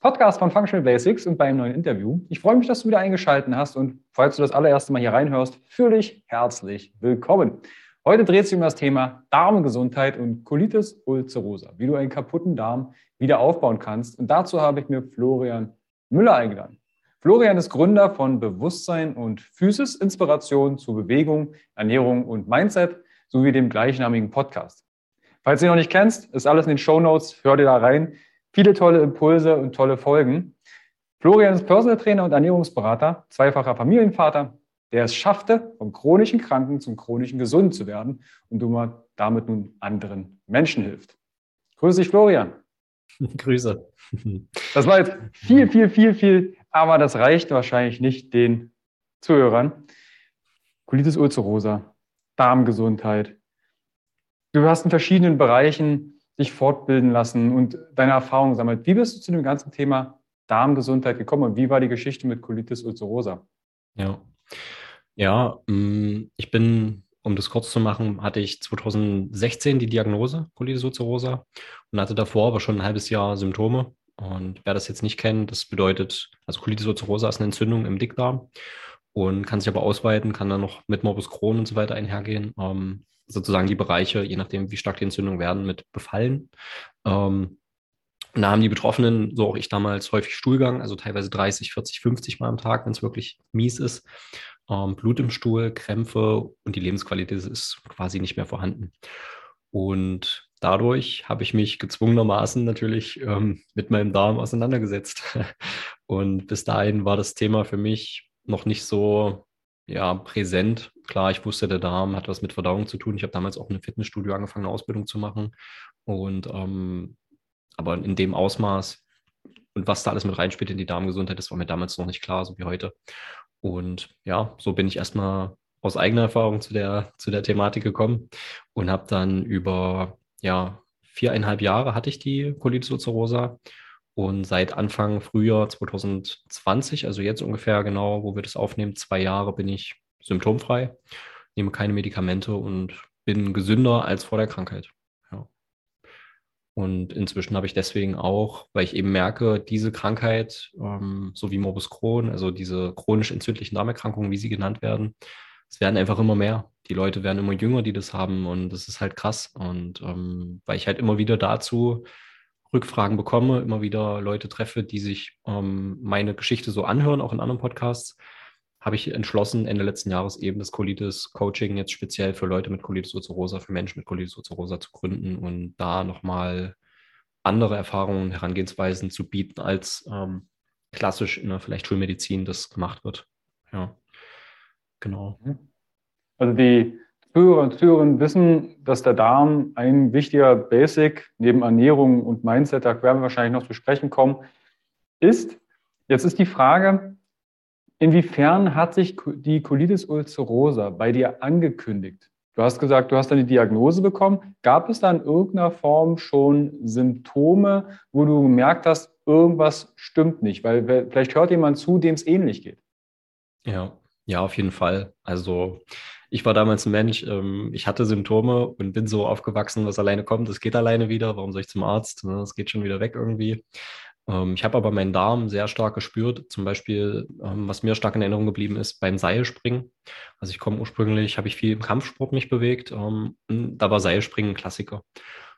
Podcast von Functional Basics und beim neuen Interview. Ich freue mich, dass du wieder eingeschaltet hast und falls du das allererste Mal hier reinhörst, fühle dich herzlich willkommen. Heute dreht sich um das Thema Darmgesundheit und Colitis ulcerosa, wie du einen kaputten Darm wieder aufbauen kannst. Und dazu habe ich mir Florian Müller eingeladen. Florian ist Gründer von Bewusstsein und Physis, Inspiration zu Bewegung, Ernährung und Mindset sowie dem gleichnamigen Podcast. Falls du ihn noch nicht kennst, ist alles in den Show Notes. Hör dir da rein. Viele tolle Impulse und tolle Folgen. Florian ist Personal Trainer und Ernährungsberater, zweifacher Familienvater, der es schaffte, vom chronischen Kranken zum chronischen Gesunden zu werden und du damit nun anderen Menschen hilft. Grüße dich, Florian. Grüße. Das war jetzt viel, viel, viel, viel, aber das reicht wahrscheinlich nicht den Zuhörern. Colitis ulcerosa, Darmgesundheit. Du hast in verschiedenen Bereichen dich fortbilden lassen und deine Erfahrungen sammelt. Wie bist du zu dem ganzen Thema Darmgesundheit gekommen und wie war die Geschichte mit Colitis ulcerosa? Ja, ja, mm, ich bin, um das kurz zu machen, hatte ich 2016 die Diagnose Colitis ulcerosa und hatte davor aber schon ein halbes Jahr Symptome. Und wer das jetzt nicht kennt, das bedeutet, also Colitis ulcerosa ist eine Entzündung im Dickdarm und kann sich aber ausweiten, kann dann noch mit Morbus Crohn und so weiter einhergehen. Ähm, sozusagen die Bereiche, je nachdem, wie stark die Entzündungen werden, mit befallen. Ähm, und da haben die Betroffenen, so auch ich damals, häufig Stuhlgang, also teilweise 30, 40, 50 Mal am Tag, wenn es wirklich mies ist ähm, Blut im Stuhl, Krämpfe und die Lebensqualität ist quasi nicht mehr vorhanden. Und dadurch habe ich mich gezwungenermaßen natürlich ähm, mit meinem Darm auseinandergesetzt. Und bis dahin war das Thema für mich noch nicht so ja, präsent. Klar, ich wusste, der Darm hat was mit Verdauung zu tun. Ich habe damals auch in einem Fitnessstudio angefangen, eine Ausbildung zu machen. Und ähm, aber in dem Ausmaß und was da alles mit reinspielt in die Darmgesundheit, das war mir damals noch nicht klar, so wie heute. Und ja, so bin ich erstmal aus eigener Erfahrung zu der, zu der Thematik gekommen und habe dann über ja, viereinhalb Jahre hatte ich die Colitis ulcerosa und seit Anfang Frühjahr 2020, also jetzt ungefähr genau, wo wir das aufnehmen, zwei Jahre bin ich symptomfrei, nehme keine Medikamente und bin gesünder als vor der Krankheit. Und inzwischen habe ich deswegen auch, weil ich eben merke, diese Krankheit, ähm, so wie Morbus Crohn, also diese chronisch entzündlichen Darmerkrankungen, wie sie genannt werden, es werden einfach immer mehr. Die Leute werden immer jünger, die das haben und das ist halt krass. Und ähm, weil ich halt immer wieder dazu Rückfragen bekomme, immer wieder Leute treffe, die sich ähm, meine Geschichte so anhören, auch in anderen Podcasts, habe ich entschlossen, Ende letzten Jahres eben das Colitis-Coaching jetzt speziell für Leute mit Colitis ulcerosa, für Menschen mit Colitis ulcerosa zu gründen und da nochmal andere Erfahrungen, Herangehensweisen zu bieten, als ähm, klassisch in der vielleicht Schulmedizin das gemacht wird. Ja, genau. Mhm. Also die Zuhörer und Zuhörerinnen wissen, dass der Darm ein wichtiger Basic neben Ernährung und Mindset, da werden wir wahrscheinlich noch zu sprechen kommen, ist. Jetzt ist die Frage, Inwiefern hat sich die Colitis ulcerosa bei dir angekündigt? Du hast gesagt, du hast eine Diagnose bekommen. Gab es da in irgendeiner Form schon Symptome, wo du gemerkt hast, irgendwas stimmt nicht? Weil vielleicht hört jemand zu, dem es ähnlich geht. Ja, Ja, auf jeden Fall. Also ich war damals ein Mensch, ähm, ich hatte Symptome und bin so aufgewachsen, was alleine kommt, es geht alleine wieder. Warum soll ich zum Arzt? Ne? Es geht schon wieder weg irgendwie. Ähm, ich habe aber meinen Darm sehr stark gespürt. Zum Beispiel, ähm, was mir stark in Erinnerung geblieben ist, beim Seilspringen. Also ich komme ursprünglich, habe ich viel im Kampfsport mich bewegt. Ähm, da war Seilspringen ein Klassiker.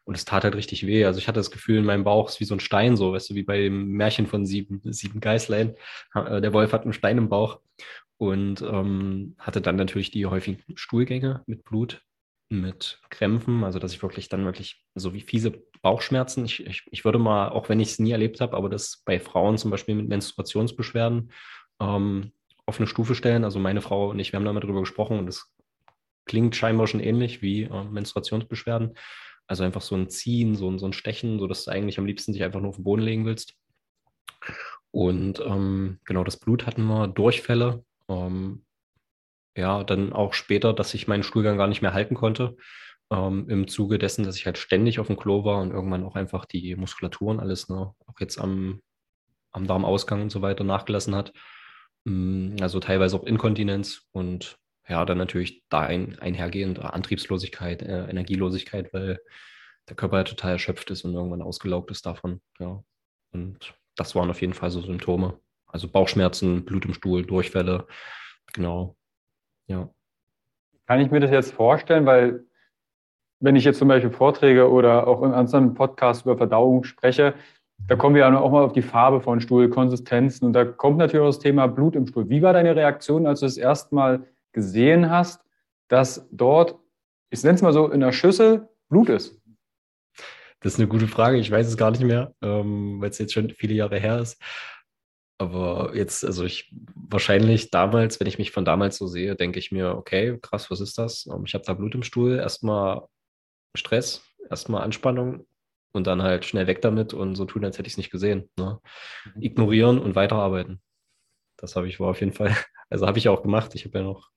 Und es tat halt richtig weh. Also ich hatte das Gefühl, in meinem Bauch ist wie so ein Stein, so, weißt du, wie bei dem Märchen von sieben, sieben Geißlein. Äh, der Wolf hat einen Stein im Bauch und ähm, hatte dann natürlich die häufigen Stuhlgänge mit Blut, mit Krämpfen, also dass ich wirklich dann wirklich so wie fiese Bauchschmerzen. Ich, ich, ich würde mal, auch wenn ich es nie erlebt habe, aber das bei Frauen zum Beispiel mit Menstruationsbeschwerden ähm, auf eine Stufe stellen. Also meine Frau und ich, wir haben da mal drüber gesprochen und es klingt scheinbar schon ähnlich wie äh, Menstruationsbeschwerden. Also einfach so ein Ziehen, so ein, so ein Stechen, so dass du eigentlich am liebsten dich einfach nur auf den Boden legen willst. Und ähm, genau das Blut hatten wir, Durchfälle. Ähm, ja, dann auch später, dass ich meinen Stuhlgang gar nicht mehr halten konnte. Ähm, Im Zuge dessen, dass ich halt ständig auf dem Klo war und irgendwann auch einfach die Muskulatur und alles, ne, auch jetzt am, am Darmausgang und so weiter nachgelassen hat. Mm, also teilweise auch Inkontinenz und ja, dann natürlich da ein, einhergehend Antriebslosigkeit, äh, Energielosigkeit, weil der Körper ja total erschöpft ist und irgendwann ausgelaugt ist davon. Ja. Und das waren auf jeden Fall so Symptome. Also Bauchschmerzen, Blut im Stuhl, Durchfälle. Genau. Ja. Kann ich mir das jetzt vorstellen, weil wenn ich jetzt zum Beispiel Vorträge oder auch in anderen Podcasts über Verdauung spreche, da kommen wir ja auch mal auf die Farbe von Stuhl, Konsistenzen und da kommt natürlich auch das Thema Blut im Stuhl. Wie war deine Reaktion, als du es erstmal gesehen hast, dass dort, ich nenne es mal so, in der Schüssel Blut ist? Das ist eine gute Frage. Ich weiß es gar nicht mehr, ähm, weil es jetzt schon viele Jahre her ist. Aber jetzt, also ich wahrscheinlich damals, wenn ich mich von damals so sehe, denke ich mir, okay, krass, was ist das? Ähm, ich habe da Blut im Stuhl, erstmal Stress, erstmal Anspannung und dann halt schnell weg damit und so tun, als hätte ich es nicht gesehen. Ne? Mhm. Ignorieren und weiterarbeiten. Das habe ich war auf jeden Fall, also habe ich auch gemacht. Ich habe ja noch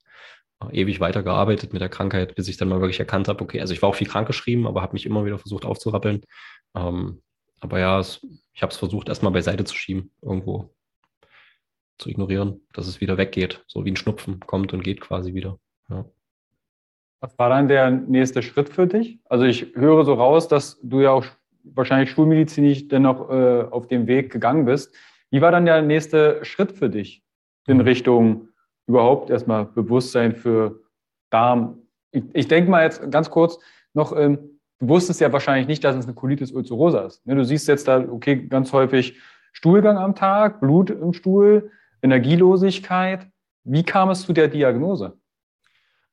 ewig weitergearbeitet mit der Krankheit, bis ich dann mal wirklich erkannt habe, okay, also ich war auch viel krankgeschrieben, aber habe mich immer wieder versucht aufzurappeln. Ähm, aber ja, es, ich habe es versucht, erstmal beiseite zu schieben, irgendwo zu ignorieren, dass es wieder weggeht, so wie ein Schnupfen kommt und geht quasi wieder. Ja. Was war dann der nächste Schritt für dich? Also ich höre so raus, dass du ja auch wahrscheinlich schulmedizinisch dennoch äh, auf dem Weg gegangen bist. Wie war dann der nächste Schritt für dich in mhm. Richtung überhaupt erstmal Bewusstsein für Darm? Ich, ich denke mal jetzt ganz kurz noch, ähm, du wusstest ja wahrscheinlich nicht, dass es eine Colitis ulcerosa ist. Ne? Du siehst jetzt da, okay, ganz häufig Stuhlgang am Tag, Blut im Stuhl, Energielosigkeit. Wie kam es zu der Diagnose?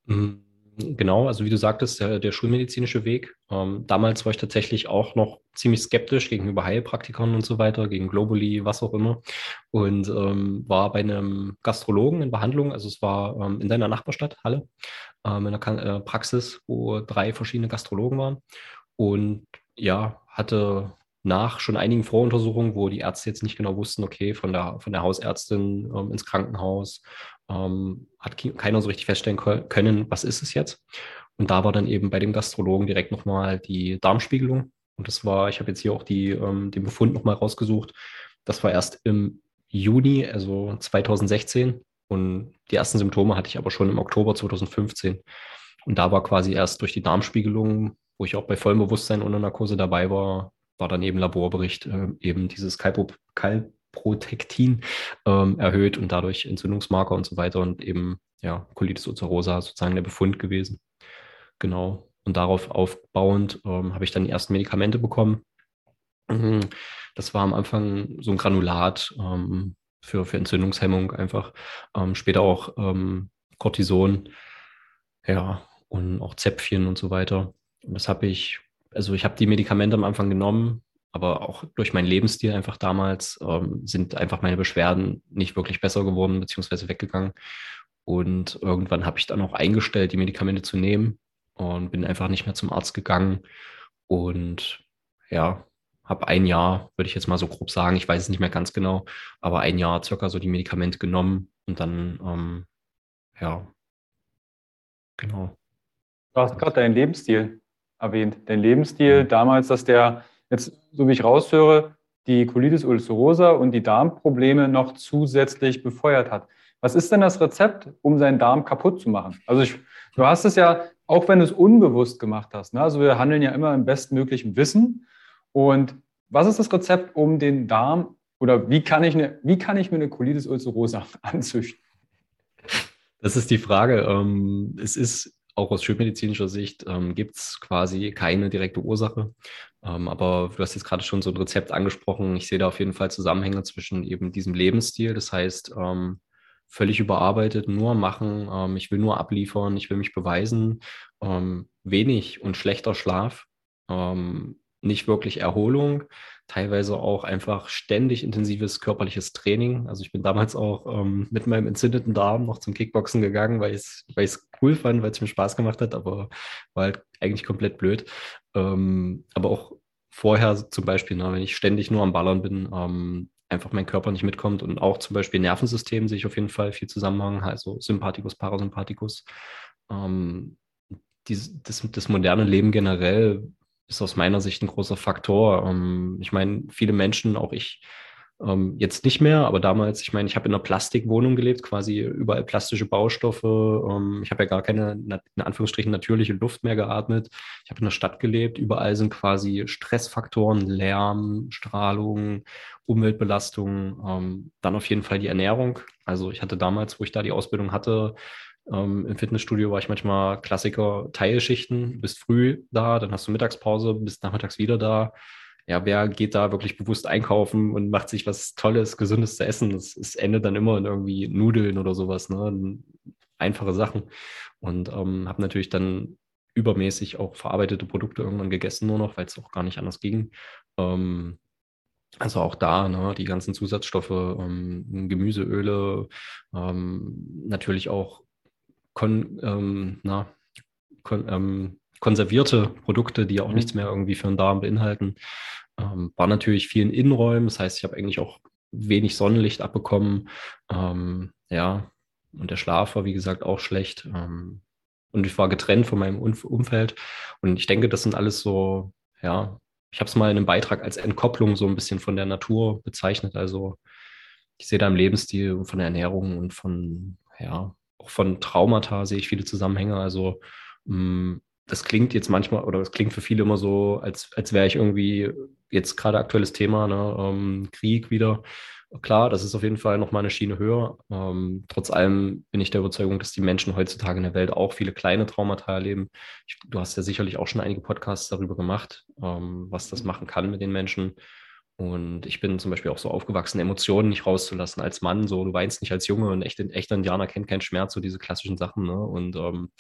Mhm. Genau, also wie du sagtest, der, der schulmedizinische Weg. Ähm, damals war ich tatsächlich auch noch ziemlich skeptisch gegenüber Heilpraktikern und so weiter, gegen Globally, was auch immer. Und ähm, war bei einem Gastrologen in Behandlung, also es war ähm, in deiner Nachbarstadt, Halle, ähm, in einer äh, Praxis, wo drei verschiedene Gastrologen waren. Und ja, hatte nach schon einigen Voruntersuchungen, wo die Ärzte jetzt nicht genau wussten, okay, von der, von der Hausärztin ähm, ins Krankenhaus, ähm, hat keiner so richtig feststellen können, was ist es jetzt. Und da war dann eben bei dem Gastrologen direkt nochmal die Darmspiegelung. Und das war, ich habe jetzt hier auch die, ähm, den Befund nochmal rausgesucht. Das war erst im Juni, also 2016. Und die ersten Symptome hatte ich aber schon im Oktober 2015. Und da war quasi erst durch die Darmspiegelung, wo ich auch bei vollem Bewusstsein unter Narkose dabei war, war dann eben Laborbericht äh, eben dieses Calprotectin ähm, erhöht und dadurch Entzündungsmarker und so weiter und eben ja, Colitis ulcerosa sozusagen der Befund gewesen. Genau. Und darauf aufbauend ähm, habe ich dann die ersten Medikamente bekommen. Mhm. Das war am Anfang so ein Granulat ähm, für, für Entzündungshemmung einfach. Ähm, später auch ähm, Cortison, ja, und auch Zäpfchen und so weiter. Und das habe ich also ich habe die Medikamente am Anfang genommen, aber auch durch meinen Lebensstil einfach damals ähm, sind einfach meine Beschwerden nicht wirklich besser geworden, beziehungsweise weggegangen. Und irgendwann habe ich dann auch eingestellt, die Medikamente zu nehmen und bin einfach nicht mehr zum Arzt gegangen. Und ja, habe ein Jahr, würde ich jetzt mal so grob sagen, ich weiß es nicht mehr ganz genau, aber ein Jahr circa so die Medikamente genommen und dann, ähm, ja, genau. Du hast gerade deinen Lebensstil erwähnt. Dein Lebensstil mhm. damals, dass der jetzt, so wie ich raushöre, die Colitis ulcerosa und die Darmprobleme noch zusätzlich befeuert hat. Was ist denn das Rezept, um seinen Darm kaputt zu machen? Also ich, du hast es ja, auch wenn du es unbewusst gemacht hast, ne? also wir handeln ja immer im bestmöglichen Wissen. Und was ist das Rezept, um den Darm oder wie kann ich, eine, wie kann ich mir eine Colitis ulcerosa anzüchten? Das ist die Frage. Ähm, es ist auch aus schulmedizinischer Sicht ähm, gibt es quasi keine direkte Ursache. Ähm, aber du hast jetzt gerade schon so ein Rezept angesprochen. Ich sehe da auf jeden Fall Zusammenhänge zwischen eben diesem Lebensstil. Das heißt, ähm, völlig überarbeitet, nur machen, ähm, ich will nur abliefern, ich will mich beweisen, ähm, wenig und schlechter Schlaf, ähm, nicht wirklich Erholung, teilweise auch einfach ständig intensives körperliches Training. Also ich bin damals auch ähm, mit meinem entzündeten Darm noch zum Kickboxen gegangen, weil ich es cool fand, weil es mir Spaß gemacht hat, aber war halt eigentlich komplett blöd. Ähm, aber auch vorher zum Beispiel, ne, wenn ich ständig nur am Ballern bin, ähm, einfach mein Körper nicht mitkommt und auch zum Beispiel Nervensystem sehe ich auf jeden Fall viel Zusammenhang, also Sympathikus, Parasympathikus. Ähm, die, das, das moderne Leben generell ist aus meiner Sicht ein großer Faktor. Ähm, ich meine, viele Menschen, auch ich, ähm, jetzt nicht mehr, aber damals, ich meine, ich habe in einer Plastikwohnung gelebt, quasi überall plastische Baustoffe. Ähm, ich habe ja gar keine, in Anführungsstrichen, natürliche Luft mehr geatmet. Ich habe in der Stadt gelebt. Überall sind quasi Stressfaktoren, Lärm, Strahlung, Umweltbelastung. Ähm, dann auf jeden Fall die Ernährung. Also ich hatte damals, wo ich da die Ausbildung hatte, ähm, Im Fitnessstudio war ich manchmal Klassiker Teilschichten, bist früh da, dann hast du Mittagspause, bist nachmittags wieder da. Ja, wer geht da wirklich bewusst einkaufen und macht sich was Tolles, Gesundes zu essen? Das, das endet dann immer in irgendwie Nudeln oder sowas, ne? Einfache Sachen. Und ähm, habe natürlich dann übermäßig auch verarbeitete Produkte irgendwann gegessen, nur noch, weil es auch gar nicht anders ging. Ähm, also auch da, ne, die ganzen Zusatzstoffe, ähm, Gemüseöle, ähm, natürlich auch kon, ähm, na, kon, ähm, konservierte Produkte, die auch mhm. nichts mehr irgendwie für den Darm beinhalten. Ähm, war natürlich viel in Innenräumen, das heißt, ich habe eigentlich auch wenig Sonnenlicht abbekommen. Ähm, ja, und der Schlaf war, wie gesagt, auch schlecht. Ähm, und ich war getrennt von meinem Umf Umfeld. Und ich denke, das sind alles so, ja, ich habe es mal in einem Beitrag als Entkopplung so ein bisschen von der Natur bezeichnet. Also ich sehe da im Lebensstil und von der Ernährung und von, ja, auch von Traumata sehe ich viele Zusammenhänge. Also mm, das klingt jetzt manchmal, oder das klingt für viele immer so, als, als wäre ich irgendwie jetzt gerade aktuelles Thema, ne, ähm, Krieg wieder. Klar, das ist auf jeden Fall nochmal eine Schiene höher. Ähm, trotz allem bin ich der Überzeugung, dass die Menschen heutzutage in der Welt auch viele kleine Traumata erleben. Ich, du hast ja sicherlich auch schon einige Podcasts darüber gemacht, ähm, was das machen kann mit den Menschen. Und ich bin zum Beispiel auch so aufgewachsen, Emotionen nicht rauszulassen als Mann. So, du weinst nicht als Junge und echt, echter Indianer kennt keinen Schmerz, so diese klassischen Sachen. Ne? Und ähm,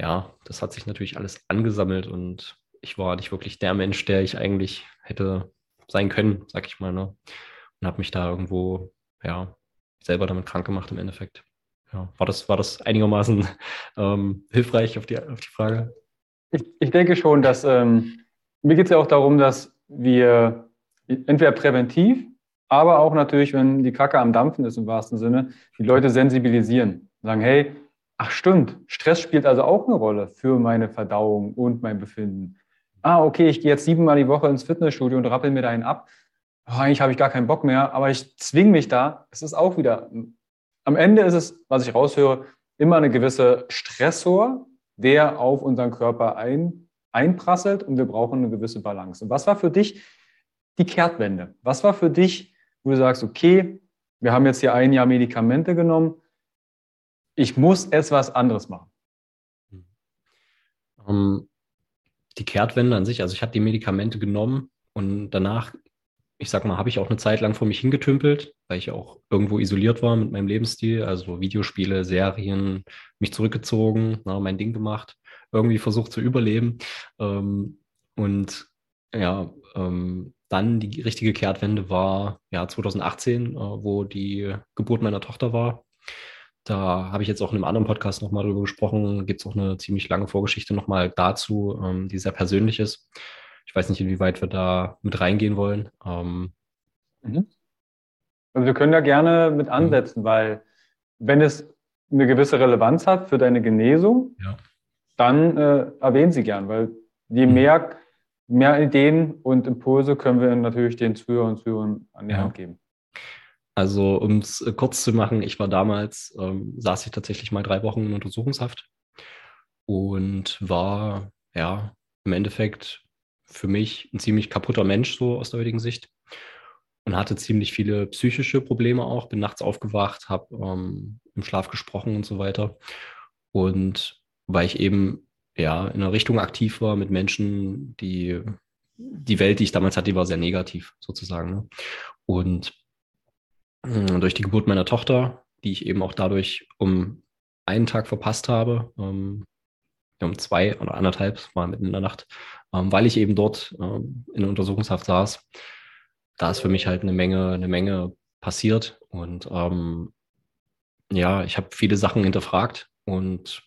ja, das hat sich natürlich alles angesammelt und ich war nicht wirklich der Mensch, der ich eigentlich hätte sein können, sag ich mal. Ne? Und habe mich da irgendwo, ja, selber damit krank gemacht im Endeffekt. Ja, war das, war das einigermaßen ähm, hilfreich auf die, auf die Frage? Ich, ich denke schon, dass ähm, mir geht es ja auch darum, dass wir entweder präventiv, aber auch natürlich, wenn die Kacke am Dampfen ist im wahrsten Sinne, die Leute sensibilisieren. Sagen, hey, ach stimmt, Stress spielt also auch eine Rolle für meine Verdauung und mein Befinden. Ah, okay, ich gehe jetzt siebenmal die Woche ins Fitnessstudio und rappel mir da einen ab. Oh, eigentlich habe ich gar keinen Bock mehr, aber ich zwinge mich da. Es ist auch wieder, am Ende ist es, was ich raushöre, immer eine gewisse Stressor, der auf unseren Körper ein, einprasselt und wir brauchen eine gewisse Balance. Und was war für dich die Kehrtwende. Was war für dich, wo du sagst, okay, wir haben jetzt hier ein Jahr Medikamente genommen, ich muss etwas anderes machen? Um, ähm, die Kehrtwende an sich, also ich habe die Medikamente genommen und danach, ich sag mal, habe ich auch eine Zeit lang vor mich hingetümpelt, weil ich auch irgendwo isoliert war mit meinem Lebensstil, also Videospiele, Serien, mich zurückgezogen, na, mein Ding gemacht, irgendwie versucht zu überleben. Ähm, und ja, ähm, dann die richtige Kehrtwende war ja 2018, äh, wo die Geburt meiner Tochter war. Da habe ich jetzt auch in einem anderen Podcast nochmal drüber gesprochen. Gibt es auch eine ziemlich lange Vorgeschichte nochmal dazu, ähm, die sehr persönlich ist. Ich weiß nicht, inwieweit wir da mit reingehen wollen. Ähm, mhm. also wir können da gerne mit mhm. ansetzen, mhm. weil wenn es eine gewisse Relevanz hat für deine Genesung, ja. dann äh, erwähnen sie gern, weil je mhm. mehr mehr Ideen und Impulse können wir natürlich den Zuhörern und Zuhörern an die ja. Hand geben. Also, um es kurz zu machen, ich war damals, ähm, saß ich tatsächlich mal drei Wochen in Untersuchungshaft und war, ja, im Endeffekt für mich ein ziemlich kaputter Mensch, so aus der heutigen Sicht. Und hatte ziemlich viele psychische Probleme auch. Bin nachts aufgewacht, habe ähm, im Schlaf gesprochen und so weiter. Und weil ich eben ja in einer Richtung aktiv war mit Menschen, die die Welt, die ich damals hatte, war sehr negativ sozusagen. Ne? Und äh, durch die Geburt meiner Tochter, die ich eben auch dadurch um einen Tag verpasst habe, ähm, um zwei oder anderthalb, mal mitten in der Nacht, ähm, weil ich eben dort ähm, in Untersuchungshaft saß. Da ist für mich halt eine Menge, eine Menge passiert und ähm, ja, ich habe viele Sachen hinterfragt und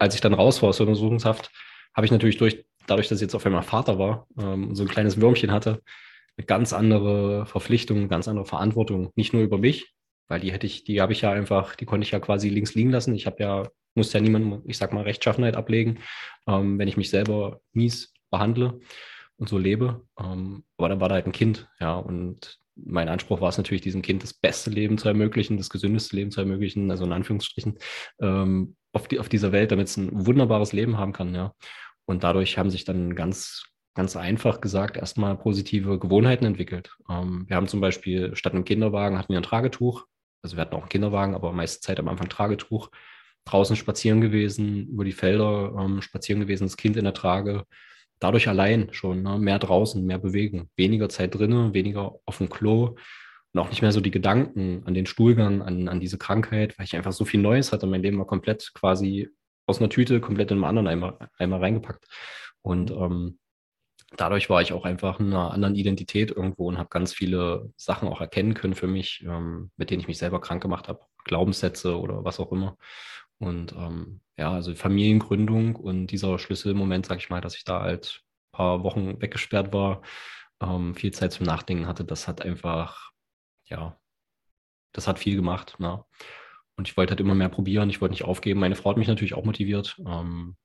als ich dann raus war aus der Untersuchungshaft, habe ich natürlich durch, dadurch, dass ich jetzt auf einmal Vater war, ähm, so ein kleines Würmchen hatte, eine ganz andere Verpflichtung, eine ganz andere Verantwortung, nicht nur über mich, weil die hätte ich, die habe ich ja einfach, die konnte ich ja quasi links liegen lassen. Ich habe ja, muss ja niemandem, ich sag mal, Rechtschaffenheit ablegen, ähm, wenn ich mich selber mies behandle und so lebe. Ähm, aber dann war da halt ein Kind, ja, und mein Anspruch war es natürlich, diesem Kind das beste Leben zu ermöglichen, das gesündeste Leben zu ermöglichen, also in Anführungsstrichen, ähm, auf, die, auf dieser Welt, damit es ein wunderbares Leben haben kann, ja. Und dadurch haben sich dann ganz, ganz einfach gesagt, erstmal positive Gewohnheiten entwickelt. Ähm, wir haben zum Beispiel statt einem Kinderwagen hatten wir ein Tragetuch. Also wir hatten auch einen Kinderwagen, aber meiste Zeit am Anfang Tragetuch. Draußen spazieren gewesen, über die Felder ähm, spazieren gewesen, das Kind in der Trage. Dadurch allein schon ne? mehr draußen, mehr bewegen, weniger Zeit drinnen, weniger auf dem Klo und auch nicht mehr so die Gedanken an den Stuhlgang, an, an diese Krankheit, weil ich einfach so viel Neues hatte. Mein Leben war komplett quasi aus einer Tüte komplett in einem anderen Eimer, Eimer reingepackt. Und ähm, dadurch war ich auch einfach in einer anderen Identität irgendwo und habe ganz viele Sachen auch erkennen können für mich, ähm, mit denen ich mich selber krank gemacht habe. Glaubenssätze oder was auch immer. Und ähm, ja, also Familiengründung und dieser Schlüsselmoment, sag ich mal, dass ich da halt ein paar Wochen weggesperrt war, ähm, viel Zeit zum Nachdenken hatte, das hat einfach, ja, das hat viel gemacht. Ne? Und ich wollte halt immer mehr probieren, ich wollte nicht aufgeben. Meine Frau hat mich natürlich auch motiviert, ähm,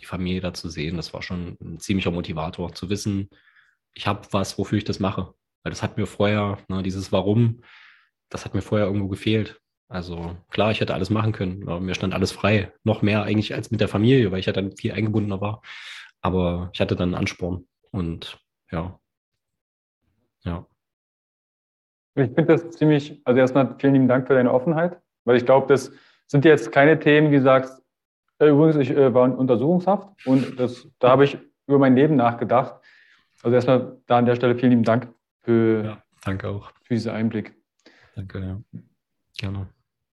die Familie da zu sehen. Das war schon ein ziemlicher Motivator, zu wissen, ich habe was, wofür ich das mache. Weil das hat mir vorher, ne, dieses Warum, das hat mir vorher irgendwo gefehlt. Also klar, ich hätte alles machen können. mir stand alles frei. Noch mehr eigentlich als mit der Familie, weil ich ja dann viel eingebundener war. Aber ich hatte dann einen Ansporn. Und ja. Ja. Ich finde das ziemlich, also erstmal vielen lieben Dank für deine Offenheit, weil ich glaube, das sind jetzt keine Themen, die sagst, äh, übrigens, ich äh, war in Untersuchungshaft und das, da habe ich über mein Leben nachgedacht. Also erstmal da an der Stelle vielen lieben Dank für, ja, danke auch. für diesen Einblick. Danke, ja. Gerne.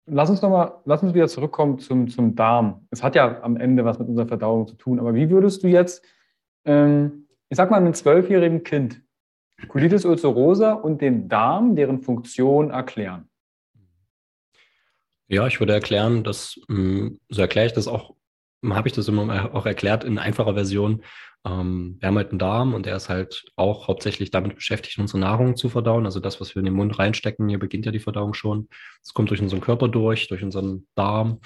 Lass uns nochmal, lass uns wieder zurückkommen zum, zum Darm. Es hat ja am Ende was mit unserer Verdauung zu tun, aber wie würdest du jetzt, ähm, ich sag mal, einem zwölfjährigen Kind Colitis ulcerosa und den Darm, deren Funktion erklären? Ja, ich würde erklären, dass, hm, so erkläre ich das auch, habe ich das immer auch erklärt in einfacher Version. Ähm, wir haben halt einen Darm und der ist halt auch hauptsächlich damit beschäftigt, unsere Nahrung zu verdauen. Also das, was wir in den Mund reinstecken, hier beginnt ja die Verdauung schon. Es kommt durch unseren Körper durch, durch unseren Darm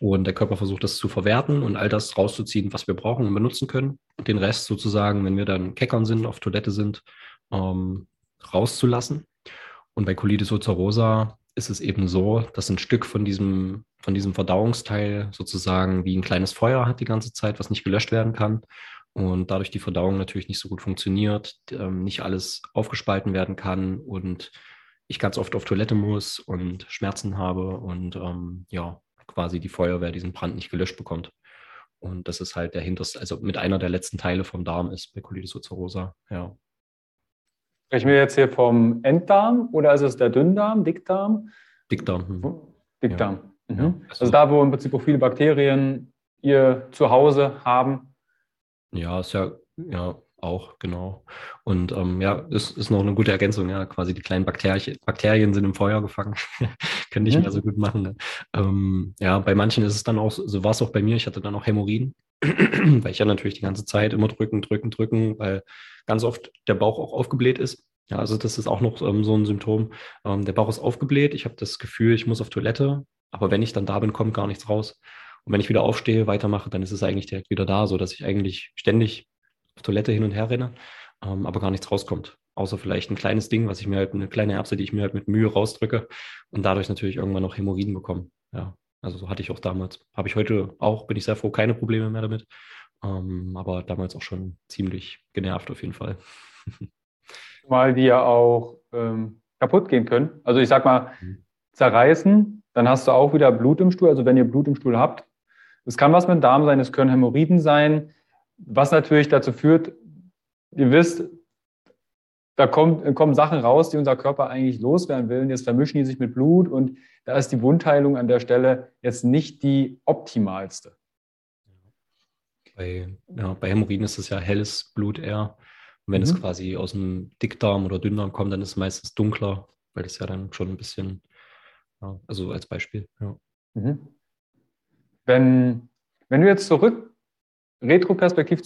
und der Körper versucht das zu verwerten und all das rauszuziehen, was wir brauchen und benutzen können. Den Rest sozusagen, wenn wir dann keckern sind, auf Toilette sind, ähm, rauszulassen. Und bei Colitis ulcerosa ist es eben so, dass ein Stück von diesem, von diesem Verdauungsteil sozusagen wie ein kleines Feuer hat die ganze Zeit, was nicht gelöscht werden kann. Und dadurch die Verdauung natürlich nicht so gut funktioniert, ähm, nicht alles aufgespalten werden kann und ich ganz oft auf Toilette muss und Schmerzen habe und ähm, ja, quasi die Feuerwehr diesen Brand nicht gelöscht bekommt. Und das ist halt der hinterste, also mit einer der letzten Teile vom Darm ist bei Colitis ulcerosa, ja. Sprechen wir jetzt hier vom Enddarm oder ist es der Dünndarm, Dickdarm? Dickdarm. Hm. Dickdarm. Ja. Mhm. Also, also da, wo im Prinzip auch viele Bakterien ihr Zuhause haben. Ja, ist ja, ja auch, genau. Und ähm, ja, ist, ist noch eine gute Ergänzung, ja, quasi die kleinen Bakterien, Bakterien sind im Feuer gefangen, können nicht mhm. mehr so gut machen. Ne? Ähm, ja, bei manchen ist es dann auch, so war es auch bei mir, ich hatte dann auch Hämorrhoiden, weil ich ja natürlich die ganze Zeit immer drücken, drücken, drücken, weil ganz oft der Bauch auch aufgebläht ist. Ja, also das ist auch noch ähm, so ein Symptom. Ähm, der Bauch ist aufgebläht, ich habe das Gefühl, ich muss auf Toilette, aber wenn ich dann da bin, kommt gar nichts raus. Und wenn ich wieder aufstehe, weitermache, dann ist es eigentlich direkt wieder da, so dass ich eigentlich ständig auf Toilette hin und her renne. ähm, aber gar nichts rauskommt. Außer vielleicht ein kleines Ding, was ich mir halt, eine kleine Erbse, die ich mir halt mit Mühe rausdrücke und dadurch natürlich irgendwann noch Hämorrhoiden bekomme. Ja, also so hatte ich auch damals. Habe ich heute auch, bin ich sehr froh, keine Probleme mehr damit. Ähm, aber damals auch schon ziemlich genervt auf jeden Fall. Mal die ja auch ähm, kaputt gehen können. Also ich sag mal, mhm. zerreißen, dann hast du auch wieder Blut im Stuhl. Also wenn ihr Blut im Stuhl habt, es kann was mit dem Darm sein, es können Hämorrhoiden sein, was natürlich dazu führt, ihr wisst, da kommt, kommen Sachen raus, die unser Körper eigentlich loswerden will. Und jetzt vermischen die sich mit Blut und da ist die Wundheilung an der Stelle jetzt nicht die optimalste. Bei, ja, bei Hämorrhoiden ist es ja helles Blut eher. Und wenn mhm. es quasi aus dem Dickdarm oder Dünndarm kommt, dann ist es meistens dunkler, weil es ja dann schon ein bisschen, ja, also als Beispiel. Ja. Mhm. Wenn, wenn du jetzt zurück, retroperspektiv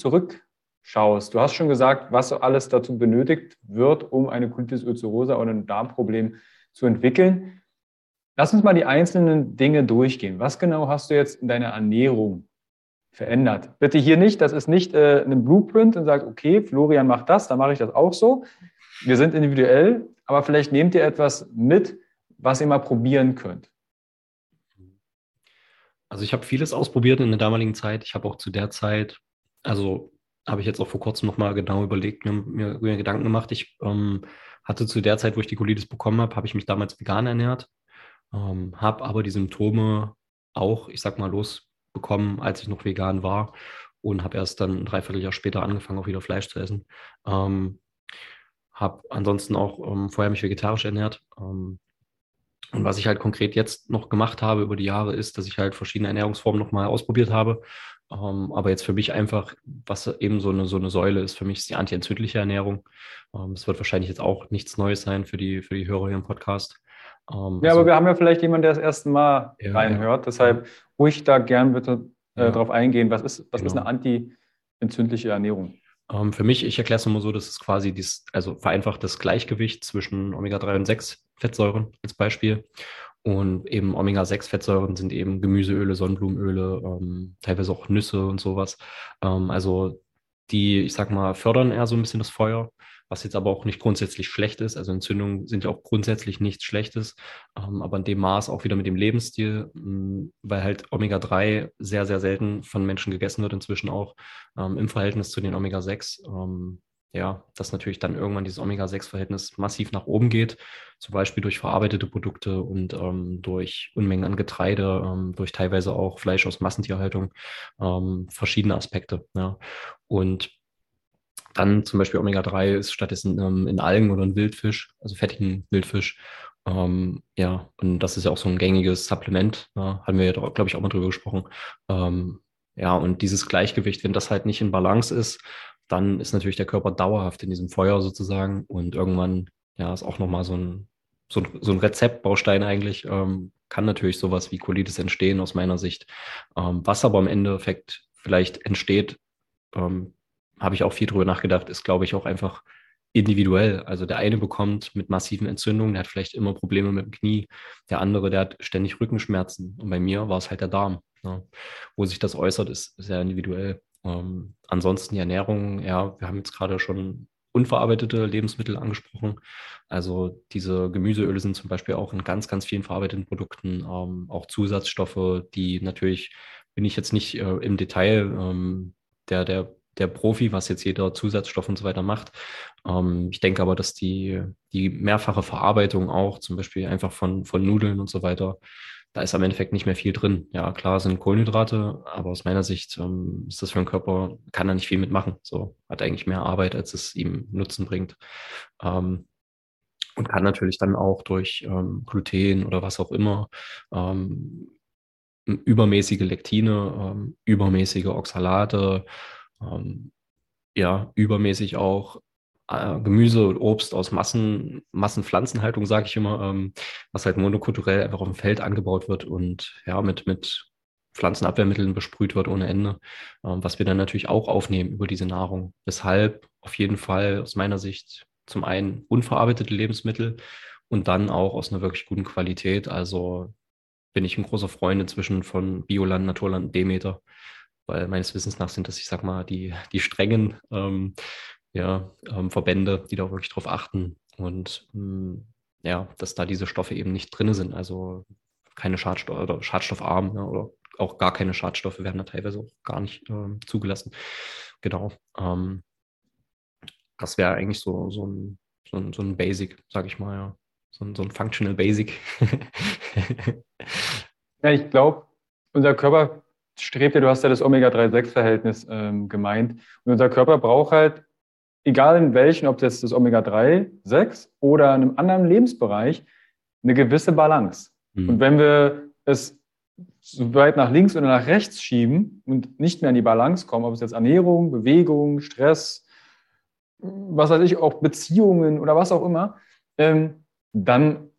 zurückschaust, du hast schon gesagt, was alles dazu benötigt wird, um eine Colitis ulcerosa oder ein Darmproblem zu entwickeln. Lass uns mal die einzelnen Dinge durchgehen. Was genau hast du jetzt in deiner Ernährung verändert? Bitte hier nicht, das ist nicht äh, ein Blueprint und sagt, okay, Florian macht das, dann mache ich das auch so. Wir sind individuell, aber vielleicht nehmt ihr etwas mit, was ihr mal probieren könnt. Also ich habe vieles ausprobiert in der damaligen Zeit. Ich habe auch zu der Zeit, also habe ich jetzt auch vor kurzem nochmal genau überlegt, mir, mir, mir, Gedanken gemacht. Ich ähm, hatte zu der Zeit, wo ich die Colitis bekommen habe, habe ich mich damals vegan ernährt, ähm, habe aber die Symptome auch, ich sag mal, losbekommen, als ich noch vegan war und habe erst dann ein Dreivierteljahr später angefangen, auch wieder Fleisch zu essen. Ähm, habe ansonsten auch ähm, vorher mich vegetarisch ernährt, ähm, und was ich halt konkret jetzt noch gemacht habe über die Jahre, ist, dass ich halt verschiedene Ernährungsformen nochmal ausprobiert habe. Ähm, aber jetzt für mich einfach, was eben so eine, so eine Säule ist, für mich ist die antientzündliche Ernährung. Ähm, es wird wahrscheinlich jetzt auch nichts Neues sein für die, für die Hörer hier im Podcast. Ähm, ja, also, aber wir haben ja vielleicht jemanden, der das erste Mal ja, reinhört. Ja. Deshalb ruhig da gern bitte äh, ja. drauf eingehen. Was ist, was genau. ist eine antientzündliche Ernährung? Ähm, für mich, ich erkläre es immer so, dass es quasi dies, also vereinfacht das Gleichgewicht zwischen Omega-3 und 6 Fettsäuren als Beispiel. Und eben Omega-6-Fettsäuren sind eben Gemüseöle, Sonnenblumenöle, ähm, teilweise auch Nüsse und sowas. Ähm, also die, ich sag mal, fördern eher so ein bisschen das Feuer was jetzt aber auch nicht grundsätzlich schlecht ist. Also Entzündungen sind ja auch grundsätzlich nichts Schlechtes, ähm, aber in dem Maß auch wieder mit dem Lebensstil, mh, mm, weil halt Omega-3 sehr, sehr selten von Menschen gegessen wird, inzwischen auch ähm, im Verhältnis zu den Omega-6. Ja, dass natürlich dann irgendwann dieses Omega-6-Verhältnis massiv nach oben geht, zum Beispiel durch verarbeitete Produkte und ähm, durch Unmengen an Getreide, ähm, durch teilweise auch Fleisch aus Massentierhaltung, ähm, verschiedene Aspekte. Ja. Und dann zum Beispiel Omega-3 ist stattdessen ähm, in Algen oder in Wildfisch, also fettigen Wildfisch. Ähm, ja, und das ist ja auch so ein gängiges Supplement. Ja, haben wir ja, glaube ich, auch mal drüber gesprochen. Ähm, ja, und dieses Gleichgewicht, wenn das halt nicht in Balance ist, dann ist natürlich der Körper dauerhaft in diesem Feuer sozusagen und irgendwann, ja, ist auch nochmal so ein, so so ein Rezeptbaustein eigentlich, ähm, kann natürlich sowas wie Colitis entstehen aus meiner Sicht. Ähm, was aber im Endeffekt vielleicht entsteht, ähm, habe ich auch viel drüber nachgedacht, ist, glaube ich, auch einfach individuell. Also der eine bekommt mit massiven Entzündungen, der hat vielleicht immer Probleme mit dem Knie. Der andere, der hat ständig Rückenschmerzen. Und bei mir war es halt der Darm. Ne? Wo sich das äußert, ist sehr individuell. Ähm, ansonsten die Ernährung, ja, wir haben jetzt gerade schon unverarbeitete Lebensmittel angesprochen. Also diese Gemüseöle sind zum Beispiel auch in ganz, ganz vielen verarbeiteten Produkten, ähm, auch Zusatzstoffe, die natürlich, bin ich jetzt nicht äh, im Detail ähm, der, der der Profi, was jetzt jeder Zusatzstoff und so weiter macht. Ähm, ich denke aber, dass die, die mehrfache Verarbeitung auch, zum Beispiel einfach von, von Nudeln und so weiter, da ist am Endeffekt nicht mehr viel drin. Ja, klar sind Kohlenhydrate, aber aus meiner Sicht ähm, ist das für den Körper, kann er nicht viel mitmachen. So hat eigentlich mehr Arbeit, als es ihm Nutzen bringt. Ähm, und kann natürlich dann auch durch ähm, Gluten oder was auch immer ähm, übermäßige Lektine, ähm, übermäßige Oxalate, ähm, ja, übermäßig auch äh, Gemüse und Obst aus Massen, Massenpflanzenhaltung, sage ich immer, ähm, was halt monokulturell einfach auf dem Feld angebaut wird und ja, mit, mit Pflanzenabwehrmitteln besprüht wird ohne Ende, ähm, was wir dann natürlich auch aufnehmen über diese Nahrung. Deshalb auf jeden Fall aus meiner Sicht zum einen unverarbeitete Lebensmittel und dann auch aus einer wirklich guten Qualität. Also bin ich ein großer Freund inzwischen von Bioland, Naturland, Demeter weil meines Wissens nach sind das, ich sag mal, die, die strengen, ähm, ja, ähm, Verbände, die da wirklich drauf achten und mh, mm, ja, dass da diese Stoffe eben nicht drin sind. Also keine Schadstoffe oder schadstoffarm ja, oder auch gar keine Schadstoffe werden da teilweise auch gar nicht ähm, zugelassen. Genau. Ähm, das wäre eigentlich so, so, ein, so, ein, so ein Basic, sag ich mal, ja. So ein, so ein Functional Basic. ja, ich glaube, unser Körper strebt ja, du hast ja das Omega-3-6-Verhältnis ähm, gemeint. Und unser Körper braucht halt, egal in welchen, ob das das Omega-3, 6 oder in einem anderen Lebensbereich, eine gewisse Balance. Mhm. Und wenn wir es so weit nach links oder nach rechts schieben und nicht mehr in die Balance kommen, ob es jetzt Ernährung, Bewegung, Stress, was weiß ich, auch Beziehungen oder was auch immer, ähm, dann,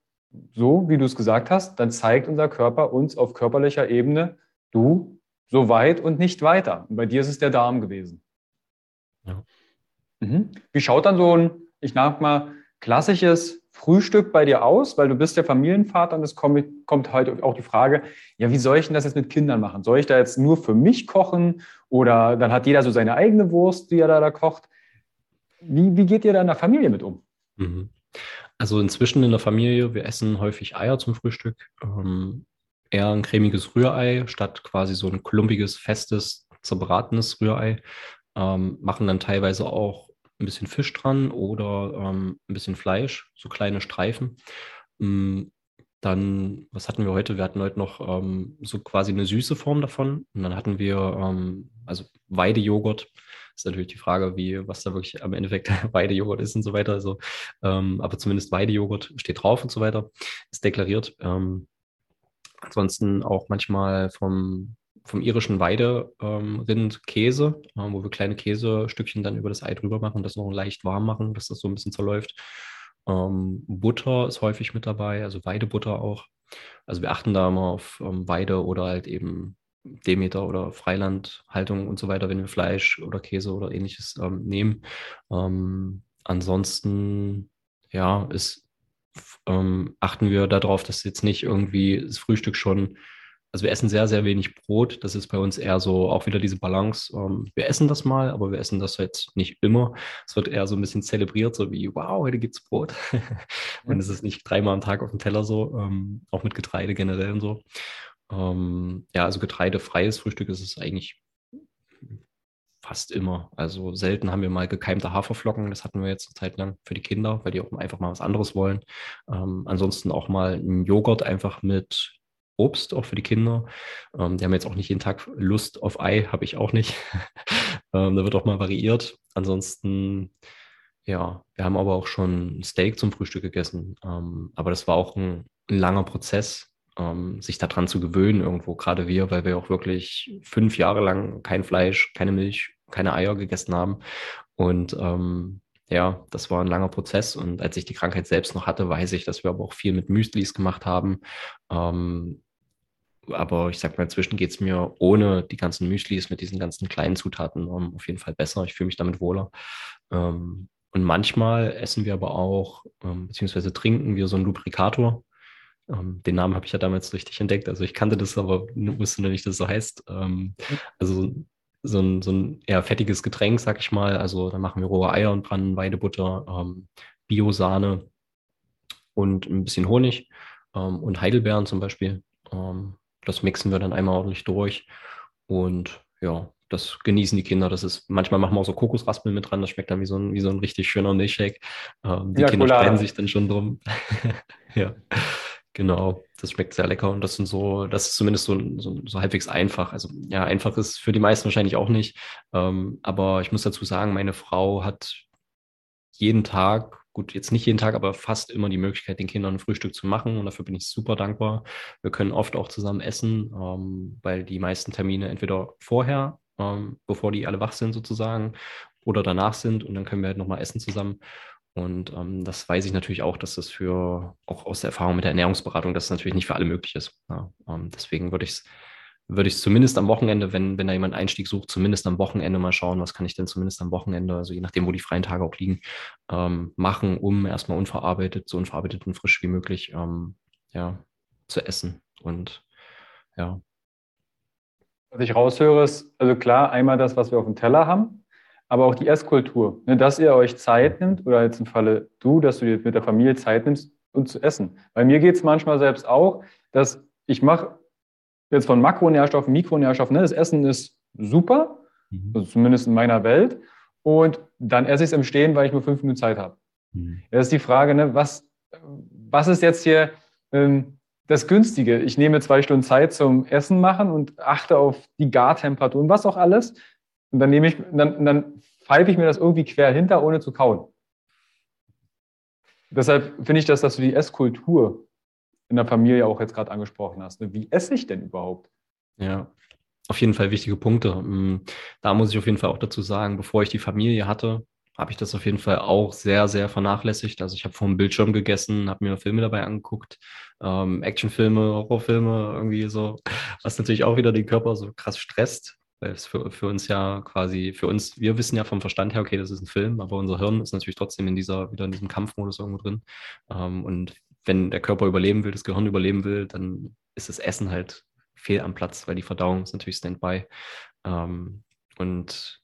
so wie du es gesagt hast, dann zeigt unser Körper uns auf körperlicher Ebene, du, so weit und nicht weiter. Und bei dir ist es der Darm gewesen. Ja. Mhm. Wie schaut dann so ein, ich sag mal, klassisches Frühstück bei dir aus? Weil du bist ja Familienvater und es kommt, kommt heute auch die Frage, ja, wie soll ich denn das jetzt mit Kindern machen? Soll ich da jetzt nur für mich kochen oder dann hat jeder so seine eigene Wurst, die er da, da kocht? Wie, wie geht ihr da in der Familie mit um? Mhm. Also inzwischen in der Familie, wir essen häufig Eier zum Frühstück. Ähm, eher ein cremiges Rührei statt quasi so ein klumpiges, festes, zerbratenes Rührei. Ähm, machen dann teilweise auch ein bisschen Fisch dran oder ähm, ein bisschen Fleisch, so kleine Streifen. Ähm, dann, was hatten wir heute? Wir hatten heute noch ähm, so quasi eine süße Form davon. Und dann hatten wir ähm, also Weidejoghurt. Ist natürlich die Frage, wie, was da wirklich am Endeffekt Weidejoghurt ist und so weiter. Also, ähm, aber zumindest Weidejoghurt steht drauf und so weiter. Ist deklariert. Ähm, ansonsten auch manchmal vom, vom irischen Weiderind ähm, Käse, äh, wo wir kleine Käsestückchen dann über das Ei drüber machen das noch leicht warm machen, dass das so ein bisschen zerläuft. Ähm, Butter ist häufig mit dabei, also Weidebutter auch. Also wir achten da immer auf ähm, Weide oder halt eben Demeter oder Freilandhaltung und so weiter, wenn wir Fleisch oder Käse oder ähnliches ähm, nehmen. Ähm, ansonsten, ja, ist ähm, achten wir darauf, dass jetzt nicht irgendwie das Frühstück schon, also wir essen sehr, sehr wenig Brot. Das ist bei uns eher so auch wieder diese Balance. Ähm, wir essen das mal, aber wir essen das jetzt nicht immer. Es wird eher so ein bisschen zelebriert, so wie, wow, heute gibt's Brot. und es ist nicht dreimal am Tag auf dem Teller so, ähm, auch mit Getreide generell und so. Ähm, ja, also getreidefreies Frühstück ist es eigentlich fast immer. Also selten haben wir mal gekeimte Haferflocken. Das hatten wir jetzt eine Zeit lang für die Kinder, weil die auch einfach mal was anderes wollen. Ähm, ansonsten auch mal einen Joghurt einfach mit Obst, auch für die Kinder. Ähm, die haben jetzt auch nicht jeden Tag Lust auf Ei, habe ich auch nicht. ähm, da wird auch mal variiert. Ansonsten, ja, wir haben aber auch schon Steak zum Frühstück gegessen. Ähm, aber das war auch ein, ein langer Prozess ähm, sich daran zu gewöhnen, irgendwo, gerade wir, weil wir auch wirklich fünf Jahre lang kein Fleisch, keine Milch, keine Eier gegessen haben. Und ähm, ja, das war ein langer Prozess. Und als ich die Krankheit selbst noch hatte, weiß ich, dass wir aber auch viel mit Müslis gemacht haben. Ähm, aber ich sag mal, inzwischen geht es mir ohne die ganzen Müslis mit diesen ganzen kleinen Zutaten um, auf jeden Fall besser. Ich fühle mich damit wohler. Ähm, und manchmal essen wir aber auch, ähm, beziehungsweise trinken wir so einen Lubrikator. Ähm, den Namen habe ich ja damals richtig entdeckt. Also ich kannte das, aber wusste nicht, dass es so heißt. Ähm, also so ein, so ein eher fettiges Getränk, sag ich mal. Also da machen wir rohe Eier und dran, Weidebutter, ähm, Biosahne und ein bisschen Honig ähm, und Heidelbeeren zum Beispiel. Ähm, das mixen wir dann einmal ordentlich durch und ja, das genießen die Kinder. Das ist, manchmal machen wir auch so Kokosraspeln mit dran. Das schmeckt dann wie so ein, wie so ein richtig schöner Milchshake. Ähm, die ja, Kinder freuen sich dann schon drum. ja. Genau, das schmeckt sehr lecker und das sind so, das ist zumindest so, so, so halbwegs einfach. Also ja, einfach ist für die meisten wahrscheinlich auch nicht. Ähm, aber ich muss dazu sagen, meine Frau hat jeden Tag, gut, jetzt nicht jeden Tag, aber fast immer die Möglichkeit, den Kindern ein Frühstück zu machen und dafür bin ich super dankbar. Wir können oft auch zusammen essen, ähm, weil die meisten Termine entweder vorher, ähm, bevor die alle wach sind sozusagen, oder danach sind und dann können wir halt nochmal essen zusammen. Und ähm, das weiß ich natürlich auch, dass das für, auch aus der Erfahrung mit der Ernährungsberatung, dass das natürlich nicht für alle möglich ist. Ja, ähm, deswegen würde ich es würde ich zumindest am Wochenende, wenn, wenn da jemand Einstieg sucht, zumindest am Wochenende mal schauen, was kann ich denn zumindest am Wochenende, also je nachdem, wo die freien Tage auch liegen, ähm, machen, um erstmal unverarbeitet, so unverarbeitet und frisch wie möglich ähm, ja, zu essen. Und ja. Was ich raushöre, ist, also klar, einmal das, was wir auf dem Teller haben, aber auch die Esskultur, ne, dass ihr euch Zeit nimmt oder jetzt im Falle du, dass du dir mit der Familie Zeit nimmst, um zu essen. Bei mir geht es manchmal selbst auch, dass ich mache jetzt von Makronährstoffen, Mikronährstoffen, ne, das Essen ist super, mhm. also zumindest in meiner Welt, und dann esse ich es im Stehen, weil ich nur fünf Minuten Zeit habe. Mhm. Das ist die Frage, ne, was, was ist jetzt hier ähm, das Günstige? Ich nehme zwei Stunden Zeit zum Essen machen und achte auf die Gartemperatur und was auch alles. Und dann nehme ich, dann, dann pfeife ich mir das irgendwie quer hinter, ohne zu kauen. Deshalb finde ich das, dass du die Esskultur in der Familie auch jetzt gerade angesprochen hast. Ne? Wie esse ich denn überhaupt? Ja, auf jeden Fall wichtige Punkte. Mm, da muss ich auf jeden Fall auch dazu sagen, bevor ich die Familie hatte, habe ich das auf jeden Fall auch sehr, sehr vernachlässigt. Also ich habe vor dem Bildschirm gegessen, habe mir Filme dabei angeguckt, ähm, Actionfilme, Horrorfilme, irgendwie so, was natürlich auch wieder den Körper so krass stresst weil es für, für uns ja quasi, für uns, wir wissen ja vom Verstand her, okay, das ist ein Film, aber unser Hirn ist natürlich trotzdem in dieser, wieder in diesem Kampfmodus irgendwo drin. Ähm, und wenn der Körper überleben will, das Gehirn überleben will, dann ist das Essen halt fehl am Platz, weil die Verdauung ist natürlich Standby. Ähm, und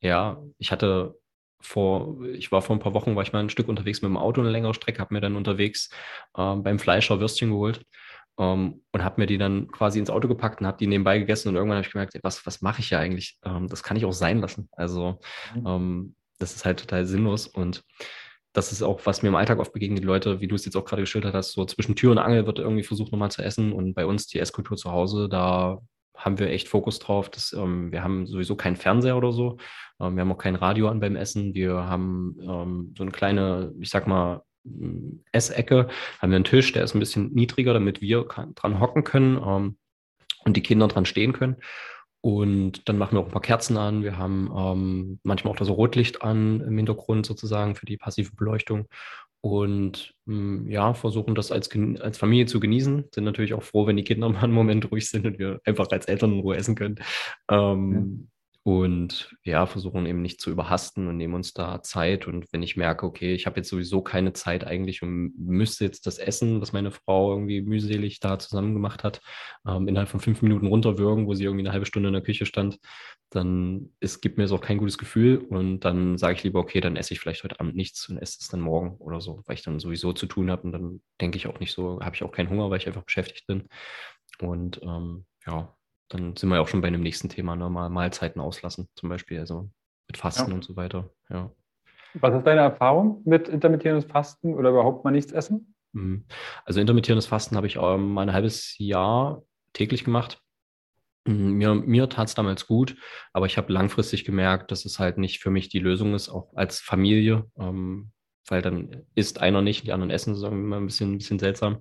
ja, ich hatte vor, ich war vor ein paar Wochen, war ich mal ein Stück unterwegs mit dem Auto eine längere Strecke, habe mir dann unterwegs ähm, beim Fleischer Würstchen geholt ähm, und habe mir die dann quasi ins Auto gepackt und habe die nebenbei gegessen und irgendwann habe ich gemerkt, ey, was, was mache ich ja eigentlich? Ähm, das kann ich auch sein lassen. Also mhm. ähm, das ist halt total sinnlos und das ist auch, was mir im Alltag oft begegnet, die Leute, wie du es jetzt auch gerade geschildert hast, so zwischen Tür und Angel wird irgendwie versucht, nochmal zu essen und bei uns die Esskultur zu Hause, da haben wir echt Fokus drauf. Dass, ähm, wir haben sowieso keinen Fernseher oder so. Ähm, wir haben auch kein Radio an beim Essen. Wir haben ähm, so eine kleine, ich sag mal, Essecke haben wir einen Tisch, der ist ein bisschen niedriger, damit wir dran hocken können ähm, und die Kinder dran stehen können. Und dann machen wir auch ein paar Kerzen an. Wir haben ähm, manchmal auch das Rotlicht an im Hintergrund sozusagen für die passive Beleuchtung. Und ähm, ja, versuchen das als, als Familie zu genießen. Sind natürlich auch froh, wenn die Kinder mal einen Moment ruhig sind und wir einfach als Eltern in Ruhe essen können. Ähm, und ja, versuchen eben nicht zu überhasten und nehmen uns da Zeit. Und wenn ich merke, okay, ich habe jetzt sowieso keine Zeit eigentlich und müsste jetzt das Essen, was meine Frau irgendwie mühselig da zusammen gemacht hat, ähm, innerhalb von fünf Minuten runterwürgen, wo sie irgendwie eine halbe Stunde in der Küche stand, dann es gibt mir das auch kein gutes Gefühl. Und dann sage ich lieber, okay, dann esse ich vielleicht heute Abend nichts und esse es dann morgen oder so, weil ich dann sowieso zu tun habe. Und dann denke ich auch nicht so, habe ich auch keinen Hunger, weil ich einfach beschäftigt bin. Und ähm, ja, dann sind wir ja auch schon bei einem nächsten Thema, ne? Mal Mahlzeiten auslassen, zum Beispiel, also mit Fasten ja. und so weiter. Ja. Was ist deine Erfahrung mit intermittierendes Fasten oder überhaupt mal nichts essen? Mhm. Also intermittierendes Fasten habe ich ähm, mal ein halbes Jahr täglich gemacht. Mhm, mir, mir tat es damals gut, aber ich habe langfristig gemerkt, dass es halt nicht für mich die Lösung ist, auch als Familie, ähm, weil dann isst einer nicht, die anderen essen, das ist immer ein bisschen, ein bisschen seltsam.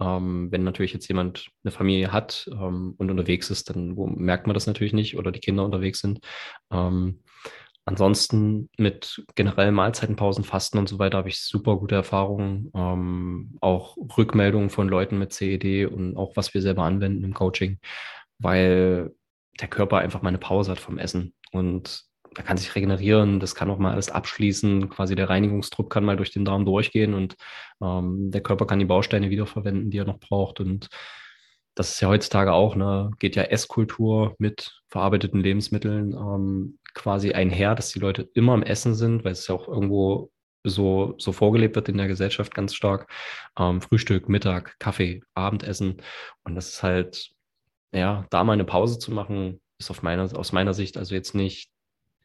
Ähm, wenn natürlich jetzt jemand eine Familie hat ähm, und unterwegs ist, dann merkt man das natürlich nicht oder die Kinder unterwegs sind. Ähm, ansonsten mit generell Mahlzeitenpausen, Fasten und so weiter habe ich super gute Erfahrungen. Ähm, auch Rückmeldungen von Leuten mit CED und auch was wir selber anwenden im Coaching, weil der Körper einfach mal eine Pause hat vom Essen. Und da kann sich regenerieren, das kann auch mal alles abschließen, quasi der Reinigungsdruck kann mal durch den Darm durchgehen und ähm, der Körper kann die Bausteine wiederverwenden, die er noch braucht. Und das ist ja heutzutage auch, ne, geht ja Esskultur mit verarbeiteten Lebensmitteln ähm, quasi einher, dass die Leute immer am Essen sind, weil es ja auch irgendwo so, so vorgelebt wird in der Gesellschaft ganz stark. Ähm, Frühstück, Mittag, Kaffee, Abendessen. Und das ist halt, ja, da mal eine Pause zu machen, ist auf meiner, aus meiner Sicht also jetzt nicht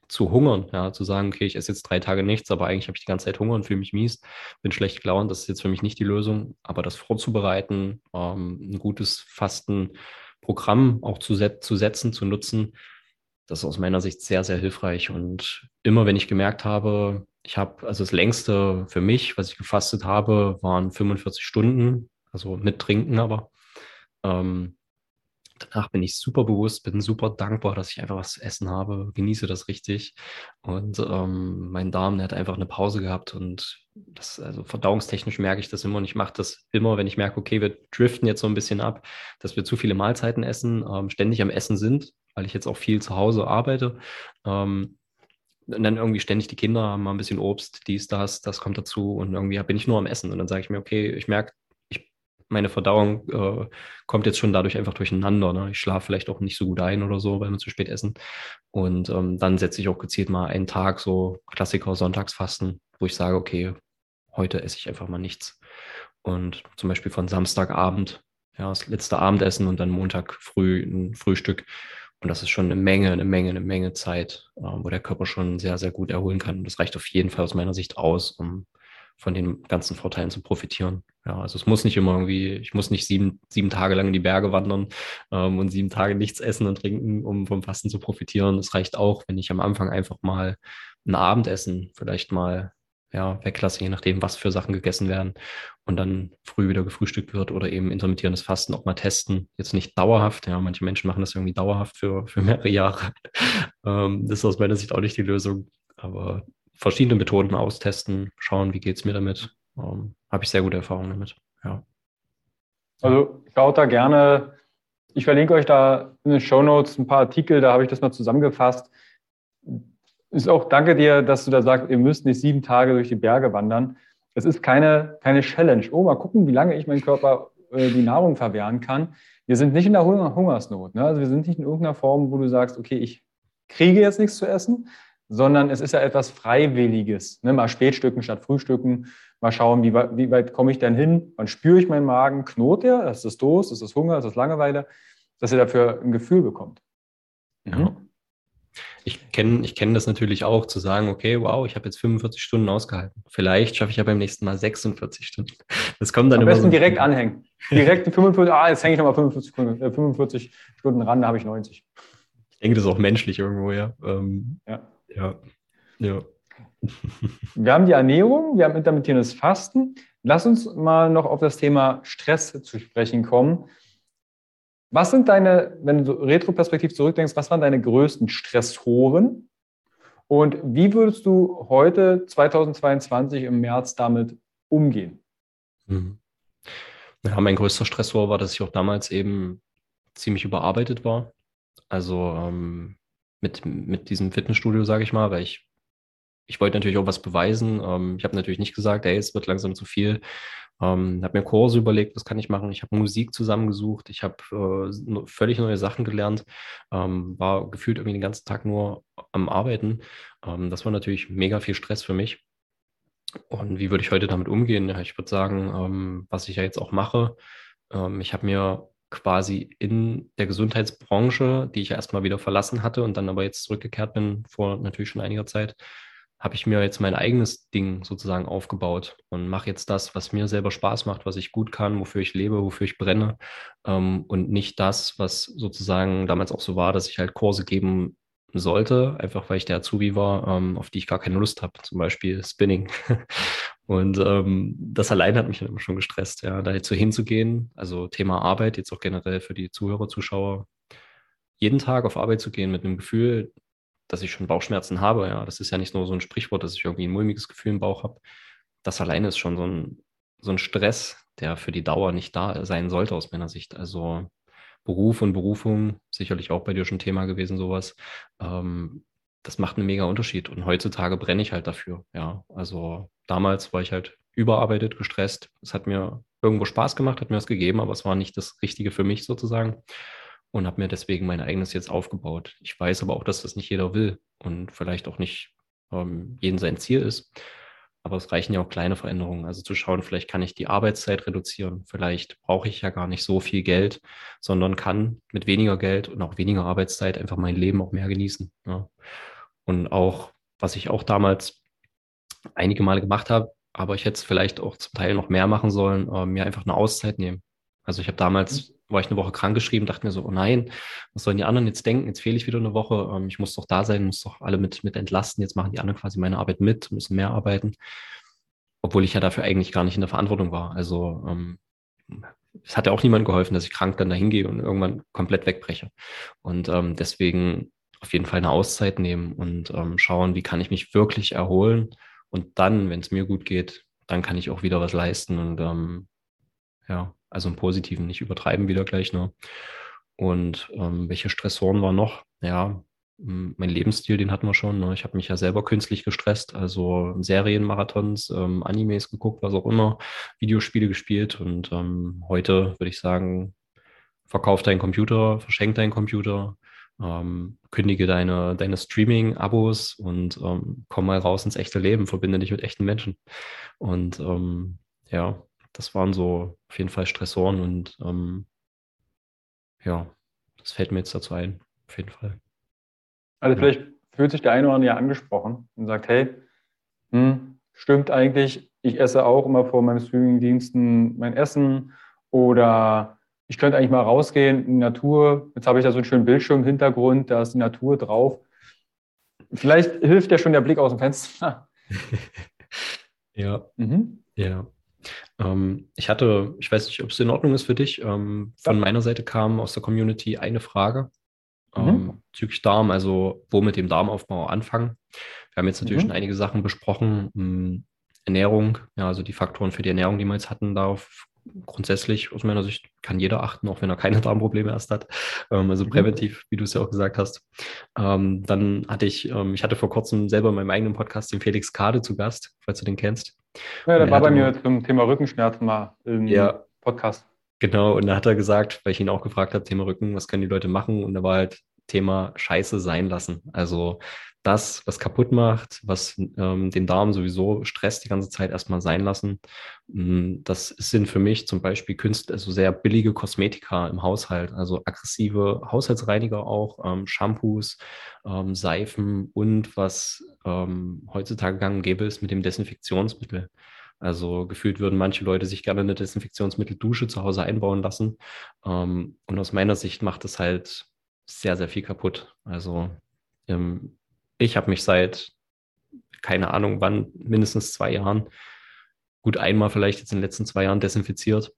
zu hungern, ja, zu sagen, okay, ich esse jetzt drei Tage nichts, aber eigentlich habe ich die ganze Zeit Hunger und fühle mich mies, bin schlecht gelaunt, das ist jetzt für mich nicht die Lösung, aber das vorzubereiten, ähm, ein gutes Fastenprogramm auch zu, set zu setzen, zu nutzen, das ist aus meiner Sicht sehr, sehr hilfreich. Und immer wenn ich gemerkt habe, ich habe, also das längste für mich, was ich gefastet habe, waren 45 Stunden, also mit Trinken aber, ähm, Danach bin ich super bewusst, bin super dankbar, dass ich einfach was zu essen habe, genieße das richtig. Und ähm, mein Darm, der hat einfach eine Pause gehabt und das, also verdauungstechnisch merke ich das immer und ich mache das immer, wenn ich merke, okay, wir driften jetzt so ein bisschen ab, dass wir zu viele Mahlzeiten essen, ähm, ständig am Essen sind, weil ich jetzt auch viel zu Hause arbeite. Ähm, und dann irgendwie ständig die Kinder haben mal ein bisschen Obst, dies, das, das kommt dazu und irgendwie bin ich nur am Essen und dann sage ich mir, okay, ich merke, meine Verdauung äh, kommt jetzt schon dadurch einfach durcheinander. Ne? Ich schlafe vielleicht auch nicht so gut ein oder so, weil wir zu spät essen. Und ähm, dann setze ich auch gezielt mal einen Tag, so Klassiker Sonntagsfasten, wo ich sage, okay, heute esse ich einfach mal nichts. Und zum Beispiel von Samstagabend, ja, das letzte Abendessen und dann Montag früh ein Frühstück. Und das ist schon eine Menge, eine Menge, eine Menge Zeit, äh, wo der Körper schon sehr, sehr gut erholen kann. Und das reicht auf jeden Fall aus meiner Sicht aus, um von den ganzen Vorteilen zu profitieren. Ja, also es muss nicht immer irgendwie, ich muss nicht sieben, sieben Tage lang in die Berge wandern ähm, und sieben Tage nichts essen und trinken, um vom Fasten zu profitieren. Es reicht auch, wenn ich am Anfang einfach mal ein Abendessen vielleicht mal ja, weglasse, je nachdem, was für Sachen gegessen werden und dann früh wieder gefrühstückt wird oder eben intermittierendes Fasten auch mal testen. Jetzt nicht dauerhaft, ja, manche Menschen machen das irgendwie dauerhaft für, für mehrere Jahre. ähm, das ist aus meiner Sicht auch nicht die Lösung, aber verschiedene Methoden austesten, schauen, wie geht es mir damit. Ähm, Habe ich sehr gute Erfahrungen damit. Ja. Also schaut da gerne, ich verlinke euch da in den Show Notes ein paar Artikel, da habe ich das mal zusammengefasst. Ist auch danke dir, dass du da sagst, ihr müsst nicht sieben Tage durch die Berge wandern. Es ist keine, keine Challenge. Oh, mal gucken, wie lange ich meinen Körper äh, die Nahrung verwehren kann. Wir sind nicht in der Hungersnot. Ne? Also wir sind nicht in irgendeiner Form, wo du sagst, okay, ich kriege jetzt nichts zu essen, sondern es ist ja etwas Freiwilliges. Ne? Mal Spätstücken statt Frühstücken, mal schauen, wie weit, wie weit komme ich denn hin, wann spüre ich meinen Magen, knurrt er, ist das Durst, ist das Hunger, ist das Langeweile, dass ihr dafür ein Gefühl bekommt. Mhm. Ja. Ich kenne ich kenn das natürlich auch, zu sagen, okay, wow, ich habe jetzt 45 Stunden ausgehalten. Vielleicht schaffe ich ja beim nächsten Mal 46 Stunden. Das kommt dann Am besten so direkt anhängen. Direkt 45, ah, jetzt hänge ich nochmal 45, 45 Stunden ran, da habe ich 90. Ich denke, das ist auch menschlich irgendwo, ja. Ähm, ja. Ja. ja. Wir haben die Ernährung, wir haben intermittierendes Fasten. Lass uns mal noch auf das Thema Stress zu sprechen kommen. Was sind deine, wenn du retroperspektiv zurückdenkst, was waren deine größten Stressoren? Und wie würdest du heute, 2022 im März, damit umgehen? Mhm. Ja, mein größter Stressor war, dass ich auch damals eben ziemlich überarbeitet war. Also ähm, mit, mit diesem Fitnessstudio, sage ich mal, weil ich, ich wollte natürlich auch was beweisen. Ähm, ich habe natürlich nicht gesagt, ey, es wird langsam zu viel. Ähm, habe mir Kurse überlegt, was kann ich machen. Ich habe Musik zusammengesucht, ich habe äh, völlig neue Sachen gelernt, ähm, war gefühlt irgendwie den ganzen Tag nur am Arbeiten. Ähm, das war natürlich mega viel Stress für mich. Und wie würde ich heute damit umgehen? Ja, ich würde sagen, ähm, was ich ja jetzt auch mache, ähm, ich habe mir quasi in der Gesundheitsbranche, die ich erstmal wieder verlassen hatte und dann aber jetzt zurückgekehrt bin vor natürlich schon einiger Zeit, habe ich mir jetzt mein eigenes Ding sozusagen aufgebaut und mache jetzt das, was mir selber Spaß macht, was ich gut kann, wofür ich lebe, wofür ich brenne ähm, und nicht das, was sozusagen damals auch so war, dass ich halt Kurse geben sollte, einfach weil ich der Azubi war, ähm, auf die ich gar keine Lust habe, zum Beispiel Spinning. Und ähm, das allein hat mich dann immer schon gestresst, ja, da jetzt so hinzugehen, also Thema Arbeit, jetzt auch generell für die Zuhörer, Zuschauer, jeden Tag auf Arbeit zu gehen mit einem Gefühl, dass ich schon Bauchschmerzen habe, ja, das ist ja nicht nur so ein Sprichwort, dass ich irgendwie ein mulmiges Gefühl im Bauch habe. Das alleine ist schon so ein, so ein Stress, der für die Dauer nicht da sein sollte aus meiner Sicht. Also Beruf und Berufung, sicherlich auch bei dir schon Thema gewesen, sowas. Ähm, das macht einen mega Unterschied. Und heutzutage brenne ich halt dafür. Ja, also damals war ich halt überarbeitet, gestresst. Es hat mir irgendwo Spaß gemacht, hat mir was gegeben, aber es war nicht das Richtige für mich sozusagen. Und habe mir deswegen mein eigenes jetzt aufgebaut. Ich weiß aber auch, dass das nicht jeder will und vielleicht auch nicht ähm, jeden sein Ziel ist. Aber es reichen ja auch kleine Veränderungen. Also zu schauen, vielleicht kann ich die Arbeitszeit reduzieren. Vielleicht brauche ich ja gar nicht so viel Geld, sondern kann mit weniger Geld und auch weniger Arbeitszeit einfach mein Leben auch mehr genießen. Ja. Und auch, was ich auch damals einige Male gemacht habe, aber ich hätte es vielleicht auch zum Teil noch mehr machen sollen, äh, mir einfach eine Auszeit nehmen. Also ich habe damals, mhm. war ich eine Woche krank geschrieben, dachte mir so, oh nein, was sollen die anderen jetzt denken? Jetzt fehle ich wieder eine Woche, ähm, ich muss doch da sein, muss doch alle mit, mit entlasten. Jetzt machen die anderen quasi meine Arbeit mit, müssen mehr arbeiten. Obwohl ich ja dafür eigentlich gar nicht in der Verantwortung war. Also ähm, es hat ja auch niemand geholfen, dass ich krank dann dahin gehe und irgendwann komplett wegbreche. Und ähm, deswegen auf jeden Fall eine Auszeit nehmen und ähm, schauen, wie kann ich mich wirklich erholen. Und dann, wenn es mir gut geht, dann kann ich auch wieder was leisten und ähm, ja, also im Positiven nicht übertreiben wieder gleich. Ne? Und ähm, welche Stressoren waren noch? Ja, Mein Lebensstil, den hatten wir schon. Ne? Ich habe mich ja selber künstlich gestresst, also Serienmarathons, ähm, Animes geguckt, was auch immer, Videospiele gespielt. Und ähm, heute würde ich sagen, verkauf deinen Computer, verschenk deinen Computer, ähm, kündige deine, deine Streaming-Abos und ähm, komm mal raus ins echte Leben, verbinde dich mit echten Menschen. Und ähm, ja, das waren so auf jeden Fall Stressoren und ähm, ja, das fällt mir jetzt dazu ein, auf jeden Fall. Also vielleicht fühlt sich der eine oder andere ja angesprochen und sagt, hey, hm, stimmt eigentlich, ich esse auch immer vor meinem Streamingdiensten mein Essen oder ich könnte eigentlich mal rausgehen in die Natur. Jetzt habe ich da so einen schönen Bildschirm im Hintergrund, da ist die Natur drauf. Vielleicht hilft ja schon der Blick aus dem Fenster. ja. Mhm. Ja. Ähm, ich hatte, ich weiß nicht, ob es in Ordnung ist für dich, ähm, von ja. meiner Seite kam aus der Community eine Frage mhm. ähm, bezüglich Darm, also wo mit dem Darmaufbau anfangen. Wir haben jetzt natürlich mhm. schon einige Sachen besprochen. Ernährung, ja, also die Faktoren für die Ernährung, die wir jetzt hatten, darauf grundsätzlich aus meiner Sicht kann jeder achten, auch wenn er keine Darmprobleme erst hat. Ähm, also mhm. präventiv, wie du es ja auch gesagt hast. Ähm, dann hatte ich, ähm, ich hatte vor kurzem selber in meinem eigenen Podcast den Felix Kade zu Gast, falls du den kennst. Ja, der war bei mir zum Thema Rückenschmerzen mal im ja, Podcast. Genau, und da hat er gesagt, weil ich ihn auch gefragt habe, Thema Rücken, was können die Leute machen? Und da war halt Thema Scheiße sein lassen. Also das, was kaputt macht, was ähm, den Darm sowieso stresst die ganze Zeit, erstmal sein lassen. Mm, das sind für mich zum Beispiel Künstler, also sehr billige Kosmetika im Haushalt, also aggressive Haushaltsreiniger auch, ähm, Shampoos, ähm, Seifen und was ähm, heutzutage gang und gäbe ist mit dem Desinfektionsmittel. Also gefühlt würden manche Leute sich gerne eine Desinfektionsmitteldusche zu Hause einbauen lassen. Ähm, und aus meiner Sicht macht es halt sehr, sehr viel kaputt. Also ähm, ich habe mich seit, keine Ahnung wann, mindestens zwei Jahren, gut einmal vielleicht jetzt in den letzten zwei Jahren desinfiziert.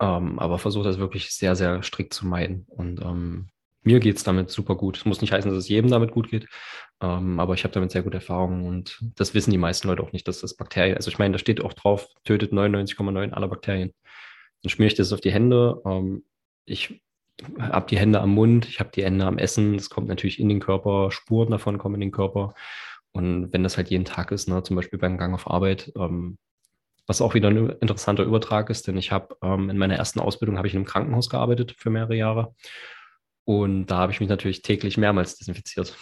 Ähm, aber versuche das wirklich sehr, sehr strikt zu meiden. Und ähm, mir geht es damit super gut. Es muss nicht heißen, dass es jedem damit gut geht, ähm, aber ich habe damit sehr gute Erfahrungen und das wissen die meisten Leute auch nicht, dass das Bakterien, also ich meine, da steht auch drauf, tötet 99,9 aller Bakterien. Dann schmiere ich das auf die Hände. Ähm, ich habe die Hände am Mund, ich habe die Hände am Essen. Das kommt natürlich in den Körper, Spuren davon kommen in den Körper. Und wenn das halt jeden Tag ist, ne, zum Beispiel beim Gang auf Arbeit, ähm, was auch wieder ein interessanter Übertrag ist, denn ich habe ähm, in meiner ersten Ausbildung habe ich in einem Krankenhaus gearbeitet für mehrere Jahre. Und da habe ich mich natürlich täglich mehrmals desinfiziert,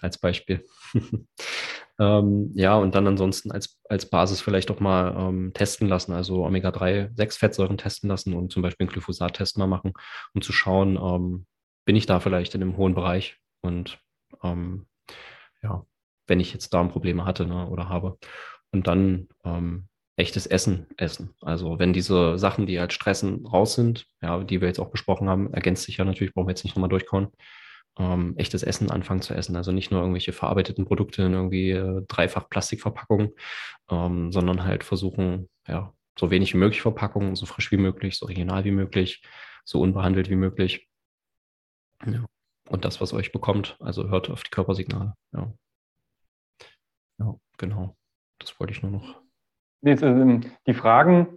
als Beispiel. ähm, ja, und dann ansonsten als, als Basis vielleicht auch mal ähm, testen lassen, also Omega-3-6-Fettsäuren testen lassen und zum Beispiel einen Glyphosat-Test mal machen, um zu schauen, ähm, bin ich da vielleicht in einem hohen Bereich und ähm, ja, wenn ich jetzt Darmprobleme hatte ne, oder habe. Und dann ähm, echtes Essen essen. Also wenn diese Sachen, die halt stressen, raus sind, ja, die wir jetzt auch besprochen haben, ergänzt sich ja natürlich, brauchen wir jetzt nicht nochmal durchkommen, ähm, echtes Essen anfangen zu essen. Also nicht nur irgendwelche verarbeiteten Produkte in irgendwie äh, dreifach Plastikverpackungen, ähm, sondern halt versuchen, ja, so wenig wie möglich Verpackungen, so frisch wie möglich, so regional wie möglich, so unbehandelt wie möglich. Ja. Und das, was euch bekommt, also hört auf die Körpersignale. Ja, ja genau. Das wollte ich nur noch die Fragen,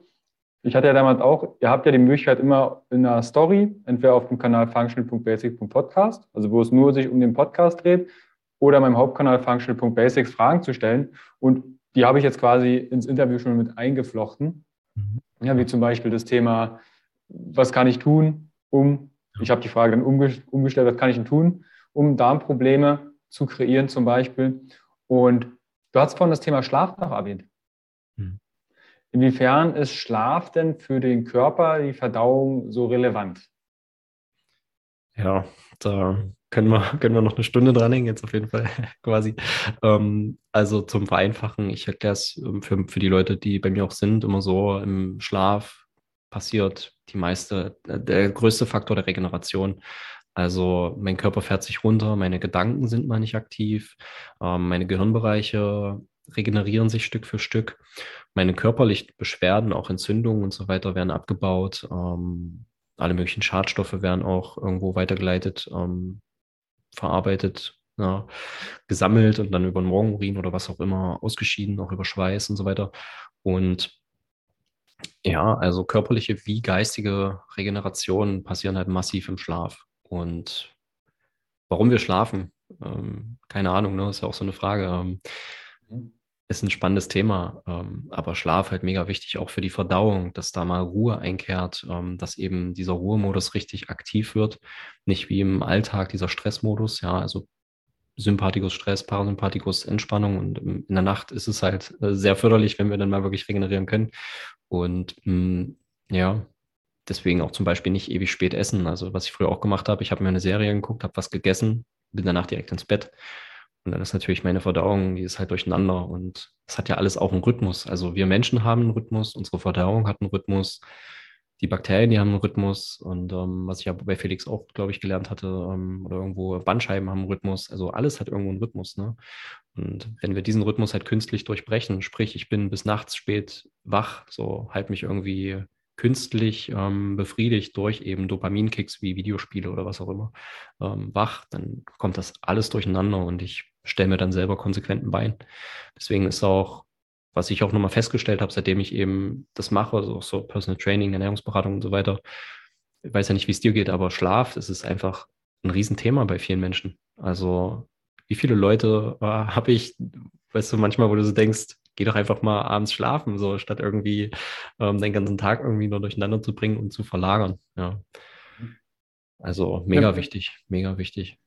ich hatte ja damals auch, ihr habt ja die Möglichkeit immer in einer Story, entweder auf dem Kanal functional.basics.podcast, also wo es nur sich um den Podcast dreht, oder meinem Hauptkanal functional.basics Fragen zu stellen. Und die habe ich jetzt quasi ins Interview schon mit eingeflochten. Mhm. Ja, wie zum Beispiel das Thema, was kann ich tun, um, ich habe die Frage dann umgestellt, was kann ich denn tun, um Darmprobleme zu kreieren zum Beispiel. Und du hast vorhin das Thema Schlaf noch erwähnt. Inwiefern ist Schlaf denn für den Körper, die Verdauung so relevant? Ja, da können wir, können wir noch eine Stunde dranhängen, jetzt auf jeden Fall quasi. Ähm, also zum Vereinfachen, ich erkläre es ähm, für, für die Leute, die bei mir auch sind, immer so, im Schlaf passiert die meiste, der größte Faktor der Regeneration. Also mein Körper fährt sich runter, meine Gedanken sind mal nicht aktiv, ähm, meine Gehirnbereiche regenerieren sich Stück für Stück. Meine körperlichen Beschwerden, auch Entzündungen und so weiter, werden abgebaut. Ähm, alle möglichen Schadstoffe werden auch irgendwo weitergeleitet, ähm, verarbeitet, ja, gesammelt und dann über den Morgenurin oder was auch immer ausgeschieden, auch über Schweiß und so weiter. Und ja, also körperliche wie geistige Regeneration passieren halt massiv im Schlaf. Und warum wir schlafen, ähm, keine Ahnung, ne? Ist ja auch so eine Frage. Ähm. Ist ein spannendes Thema, ähm, aber Schlaf halt mega wichtig, auch für die Verdauung, dass da mal Ruhe einkehrt, ähm, dass eben dieser Ruhemodus richtig aktiv wird, nicht wie im Alltag dieser Stressmodus, ja, also Sympathikus Stress, Parasympathikus Entspannung und in der Nacht ist es halt äh, sehr förderlich, wenn wir dann mal wirklich regenerieren können und mh, mm, ja, deswegen auch zum Beispiel nicht ewig spät essen. Also was ich früher auch gemacht habe, ich habe mir eine Serie geguckt, habe was gegessen, bin danach direkt ins Bett. Und dann ist natürlich meine Verdauung, die ist halt durcheinander. Und es hat ja alles auch einen Rhythmus. Also wir Menschen haben einen Rhythmus, unsere Verdauung hat einen Rhythmus, die Bakterien, die haben einen Rhythmus. Und ähm, was ich ja bei Felix auch, glaube ich, gelernt hatte, ähm, oder irgendwo Bandscheiben haben einen Rhythmus. Also alles hat irgendwo einen Rhythmus. Ne? Und wenn wir diesen Rhythmus halt künstlich durchbrechen, sprich, ich bin bis nachts spät wach, so halt mich irgendwie künstlich ähm, befriedigt durch eben Dopaminkicks wie Videospiele oder was auch immer ähm, wach, dann kommt das alles durcheinander und ich stelle mir dann selber konsequenten Bein. Deswegen ist auch, was ich auch nochmal festgestellt habe, seitdem ich eben das mache, also auch so Personal Training, Ernährungsberatung und so weiter, ich weiß ja nicht, wie es dir geht, aber Schlaf, das ist einfach ein Riesenthema bei vielen Menschen. Also wie viele Leute äh, habe ich, weißt du, manchmal, wo du so denkst, geh doch einfach mal abends schlafen, so statt irgendwie ähm, den ganzen Tag irgendwie nur durcheinander zu bringen und zu verlagern. Ja. Also mega ja. wichtig, mega wichtig.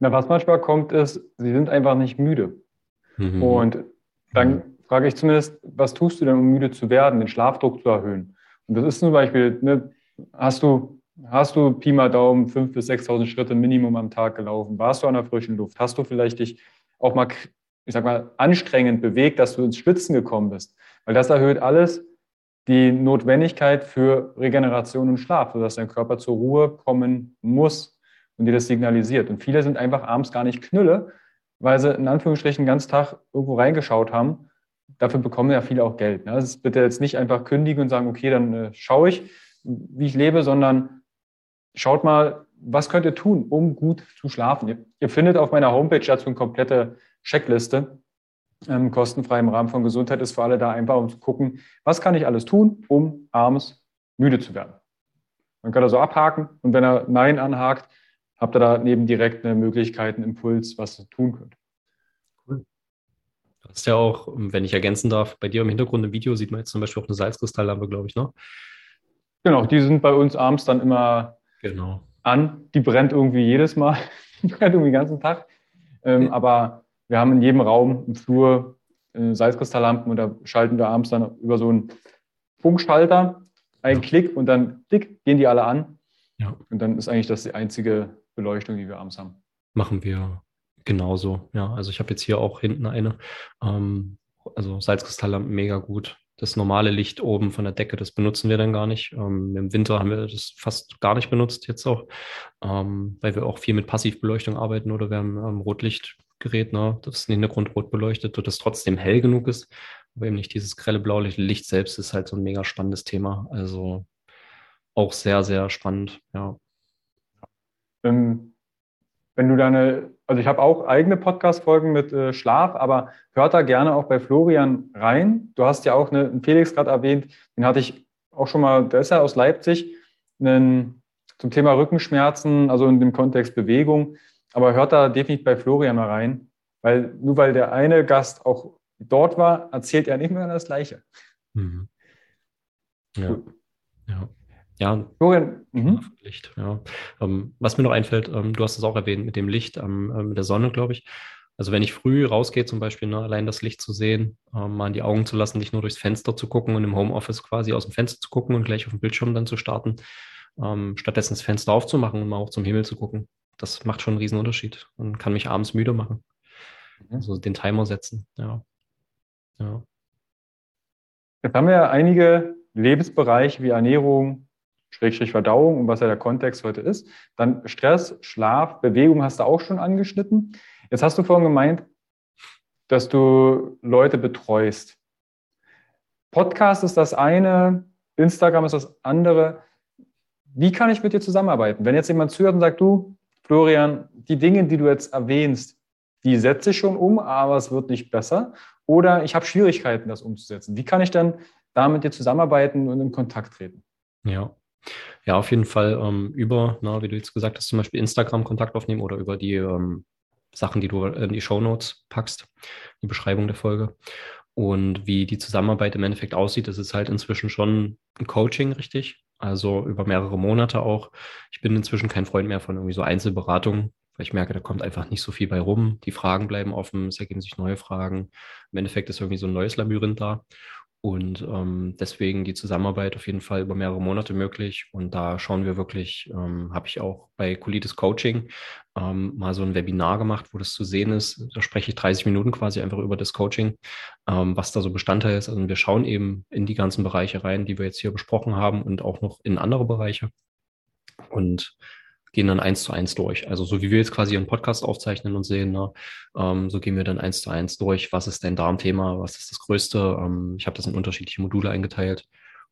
Na, was manchmal kommt, ist, sie sind einfach nicht müde. Mhm. Und dann mhm. frage ich zumindest, was tust du denn, um müde zu werden, den Schlafdruck zu erhöhen? Und das ist zum Beispiel, ne, hast du, hast du Pi mal Daumen 5.000 bis 6.000 Schritte Minimum am Tag gelaufen? Warst du an der frischen Luft? Hast du vielleicht dich auch mal ich sag mal, anstrengend bewegt, dass du ins Schwitzen gekommen bist. Weil das erhöht alles die Notwendigkeit für Regeneration und Schlaf, sodass dein Körper zur Ruhe kommen muss und dir das signalisiert. Und viele sind einfach abends gar nicht Knülle, weil sie in Anführungsstrichen den ganzen Tag irgendwo reingeschaut haben. Dafür bekommen ja viele auch Geld. Ne? Das ist bitte jetzt nicht einfach kündigen und sagen, okay, dann äh, schaue ich, wie ich lebe, sondern schaut mal, was könnt ihr tun, um gut zu schlafen. Ihr, ihr findet auf meiner Homepage dazu eine komplette Checkliste, ähm, kostenfrei im Rahmen von Gesundheit ist für alle da einfach, um zu gucken, was kann ich alles tun, um abends müde zu werden. Man kann da so abhaken und wenn er Nein anhakt, habt ihr da neben direkt eine Möglichkeit, einen Impuls, was ihr tun könnt. Cool. Du hast ja auch, wenn ich ergänzen darf, bei dir im Hintergrund im Video sieht man jetzt zum Beispiel auch eine Salzkristalllampe, glaube ich, ne? Genau, die sind bei uns abends dann immer genau. an. Die brennt irgendwie jedes Mal, die brennt irgendwie den ganzen Tag. Ähm, ja. Aber wir haben in jedem Raum im Flur äh, Salzkristalllampen und da schalten wir abends dann über so einen Funkschalter einen ja. Klick und dann klick, gehen die alle an. Ja. Und dann ist eigentlich das die einzige Beleuchtung, die wir abends haben. Machen wir genauso. Ja, also ich habe jetzt hier auch hinten eine. Ähm, also Salzkristalllampen mega gut. Das normale Licht oben von der Decke, das benutzen wir dann gar nicht. Ähm, Im Winter haben wir das fast gar nicht benutzt jetzt auch, ähm, weil wir auch viel mit Passivbeleuchtung arbeiten oder wir haben ähm, Rotlicht Gerät, ne, das den Hintergrund rot beleuchtet das trotzdem hell genug ist, aber eben nicht dieses grelle Blaulicht. Licht selbst ist halt so ein mega spannendes Thema. Also auch sehr, sehr spannend, ja. Ähm, wenn du deine, also ich habe auch eigene Podcast-Folgen mit äh, Schlaf, aber hört da gerne auch bei Florian rein. Du hast ja auch eine, einen Felix gerade erwähnt, den hatte ich auch schon mal, der ist ja aus Leipzig, einen, zum Thema Rückenschmerzen, also in dem Kontext Bewegung. Aber hört da definitiv bei Florian mal rein, weil nur weil der eine Gast auch dort war, erzählt er nicht mehr das Gleiche. Mhm. Ja. ja. Ja, Florian, mhm. Licht, ja. Ähm, was mir noch einfällt, ähm, du hast es auch erwähnt mit dem Licht, ähm, äh, mit der Sonne, glaube ich. Also wenn ich früh rausgehe, zum Beispiel, ne, allein das Licht zu sehen, ähm, mal in die Augen zu lassen, nicht nur durchs Fenster zu gucken und im Homeoffice quasi aus dem Fenster zu gucken und gleich auf dem Bildschirm dann zu starten, ähm, stattdessen das Fenster aufzumachen und mal auch zum Himmel zu gucken das macht schon einen riesen Unterschied und kann mich abends müde machen. Mhm. Also den Timer setzen, ja. ja. Jetzt haben wir einige Lebensbereiche wie Ernährung, Schrägstrich Verdauung und was ja der Kontext heute ist. Dann Stress, Schlaf, Bewegung hast du auch schon angeschnitten. Jetzt hast du vorhin gemeint, dass du Leute betreust. Podcast ist das eine, Instagram ist das andere. Wie kann ich mit dir zusammenarbeiten? Wenn jetzt jemand zuhört und sagt, du, Florian, die Dinge, die du jetzt erwähnst, die setze ich schon um, aber es wird nicht besser. Oder ich habe Schwierigkeiten, das umzusetzen. Wie kann ich dann da mit dir zusammenarbeiten und in Kontakt treten? Ja, Ja, auf jeden Fall ähm, über, na, wie du jetzt gesagt hast, zum Beispiel Instagram Kontakt aufnehmen oder über die ähm, Sachen, die du in die Show Notes packst, die Beschreibung der Folge. Und wie die Zusammenarbeit im Endeffekt aussieht, das ist halt inzwischen schon ein Coaching, richtig? Also über mehrere Monate auch. Ich bin inzwischen kein Freund mehr von irgendwie so Einzelberatungen, weil ich merke, da kommt einfach nicht so viel bei rum. Die Fragen bleiben offen, es ergeben sich neue Fragen. Im Endeffekt ist irgendwie so ein neues Labyrinth da. Und ähm, deswegen die Zusammenarbeit auf jeden Fall über mehrere Monate möglich. Und da schauen wir wirklich, ähm, habe ich auch bei Colitis Coaching ähm, mal so ein Webinar gemacht, wo das zu sehen ist. Da spreche ich 30 Minuten quasi einfach über das Coaching, ähm, was da so Bestandteil ist. Also wir schauen eben in die ganzen Bereiche rein, die wir jetzt hier besprochen haben und auch noch in andere Bereiche. Und gehen dann eins zu eins durch. Also so wie wir jetzt quasi einen Podcast aufzeichnen und sehen, ne, ähm, so gehen wir dann eins zu eins durch. Was ist dein Darmthema? Was ist das Größte? Ähm, ich habe das in unterschiedliche Module eingeteilt.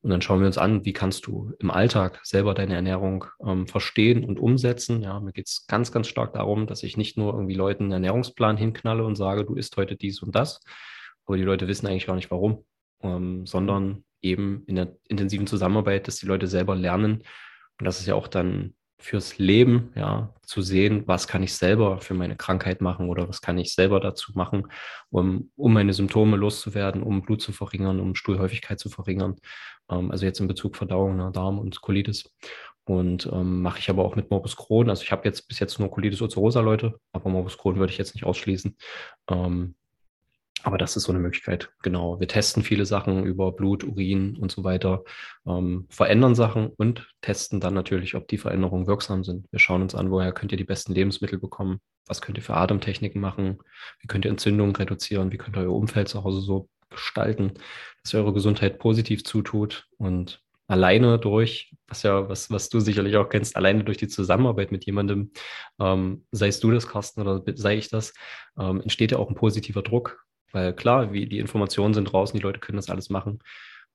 Und dann schauen wir uns an, wie kannst du im Alltag selber deine Ernährung ähm, verstehen und umsetzen. Ja, mir geht es ganz, ganz stark darum, dass ich nicht nur irgendwie Leuten einen Ernährungsplan hinknalle und sage, du isst heute dies und das, aber die Leute wissen eigentlich gar nicht warum, ähm, sondern eben in der intensiven Zusammenarbeit, dass die Leute selber lernen. Und das ist ja auch dann fürs Leben, ja, zu sehen, was kann ich selber für meine Krankheit machen oder was kann ich selber dazu machen, um, um meine Symptome loszuwerden, um Blut zu verringern, um Stuhlhäufigkeit zu verringern. Ähm, also jetzt in Bezug Verdauung, ne, Darm und Colitis. Und ähm, mache ich aber auch mit Morbus Crohn. Also ich habe jetzt bis jetzt nur Colitis ulcerosa Leute, aber Morbus Crohn würde ich jetzt nicht ausschließen. Ähm, aber das ist so eine Möglichkeit. Genau. Wir testen viele Sachen über Blut, Urin und so weiter, ähm, verändern Sachen und testen dann natürlich, ob die Veränderungen wirksam sind. Wir schauen uns an, woher könnt ihr die besten Lebensmittel bekommen? Was könnt ihr für Atemtechniken machen? Wie könnt ihr Entzündungen reduzieren? Wie könnt ihr euer Umfeld zu Hause so gestalten, dass ihr eure Gesundheit positiv zutut? Und alleine durch, was ja, was, was du sicherlich auch kennst, alleine durch die Zusammenarbeit mit jemandem, ähm, sei es du das, Carsten, oder sei ich das, ähm, entsteht ja auch ein positiver Druck weil klar, wie die Informationen sind draußen, die Leute können das alles machen,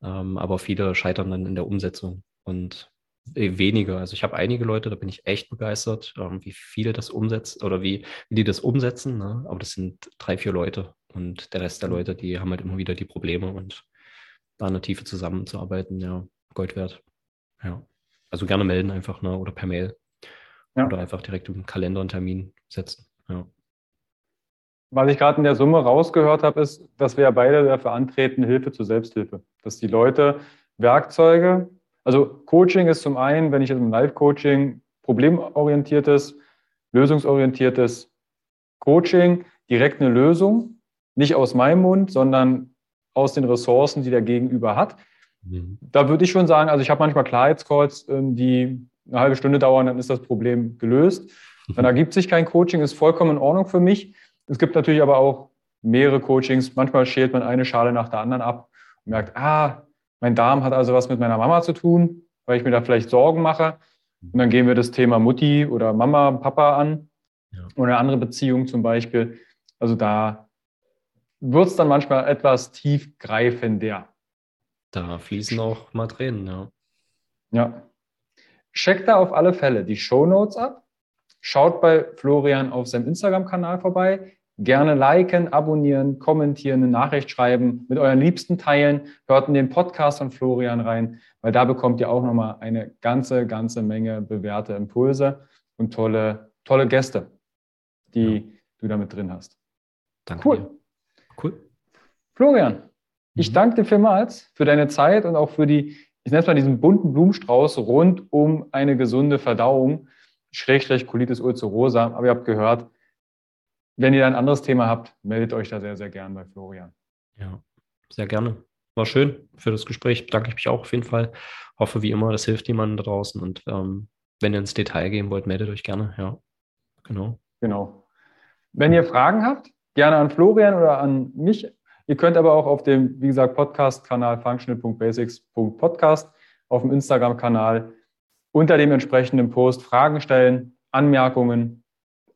ähm, aber viele scheitern dann in der Umsetzung und äh, wenige. Also ich habe einige Leute, da bin ich echt begeistert, ähm, wie viele das umsetzen oder wie, wie die das umsetzen. Ne? Aber das sind drei, vier Leute und der Rest der mhm. Leute, die haben halt immer wieder die Probleme und da in der Tiefe zusammenzuarbeiten, ja, Gold wert. Ja. Also gerne melden einfach, ne? Oder per Mail. Ja. Oder einfach direkt im Kalender einen Termin setzen. Ja. Was ich gerade in der Summe rausgehört habe, ist, dass wir ja beide dafür antreten, Hilfe zur Selbsthilfe. Dass die Leute Werkzeuge, also Coaching ist zum einen, wenn ich jetzt im Live-Coaching problemorientiertes, lösungsorientiertes Coaching, direkt eine Lösung, nicht aus meinem Mund, sondern aus den Ressourcen, die der Gegenüber hat. Mhm. Da würde ich schon sagen, also ich habe manchmal Klarheitscalls, ähm, die eine halbe Stunde dauern, dann ist das Problem gelöst. Dann ergibt sich kein Coaching, ist vollkommen in Ordnung für mich. Es gibt natürlich aber auch mehrere Coachings. Manchmal schält man eine Schale nach der anderen ab und merkt, ah, mein Darm hat also was mit meiner Mama zu tun, weil ich mir da vielleicht Sorgen mache. Und dann gehen wir das Thema Mutti oder Mama, Papa an ja. oder eine andere Beziehung zum Beispiel. Also da wird es dann manchmal etwas tiefgreifender. Da fließen auch mal Tränen, ja. Ja. Checkt da auf alle Fälle die Show Notes ab. Schaut bei Florian auf seinem Instagram-Kanal vorbei. Gerne liken, abonnieren, kommentieren, eine Nachricht schreiben, mit euren Liebsten teilen. Hört in den Podcast von Florian rein, weil da bekommt ihr auch nochmal eine ganze, ganze Menge bewährte Impulse und tolle, tolle Gäste, die ja. du da mit drin hast. Danke. Cool. Dir. Cool. Florian, ich mhm. danke dir vielmals für deine Zeit und auch für die, ich nenne es mal diesen bunten Blumenstrauß rund um eine gesunde Verdauung, Schrägstrich Colitis ulcerosa. Aber ihr habt gehört, wenn ihr ein anderes Thema habt, meldet euch da sehr, sehr gern bei Florian. Ja, sehr gerne. War schön für das Gespräch. Bedanke ich mich auch auf jeden Fall. Hoffe wie immer, das hilft jemandem da draußen. Und ähm, wenn ihr ins Detail gehen wollt, meldet euch gerne. Ja, genau. Genau. Wenn ihr Fragen habt, gerne an Florian oder an mich. Ihr könnt aber auch auf dem, wie gesagt, Podcast-Kanal functional.basics.podcast auf dem Instagram-Kanal unter dem entsprechenden Post Fragen stellen, Anmerkungen,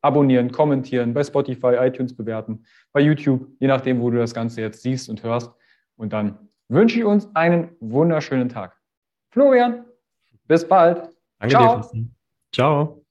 abonnieren, kommentieren, bei Spotify, iTunes bewerten, bei YouTube, je nachdem, wo du das Ganze jetzt siehst und hörst. Und dann wünsche ich uns einen wunderschönen Tag. Florian, bis bald. Danke Ciao. dir. Ciao.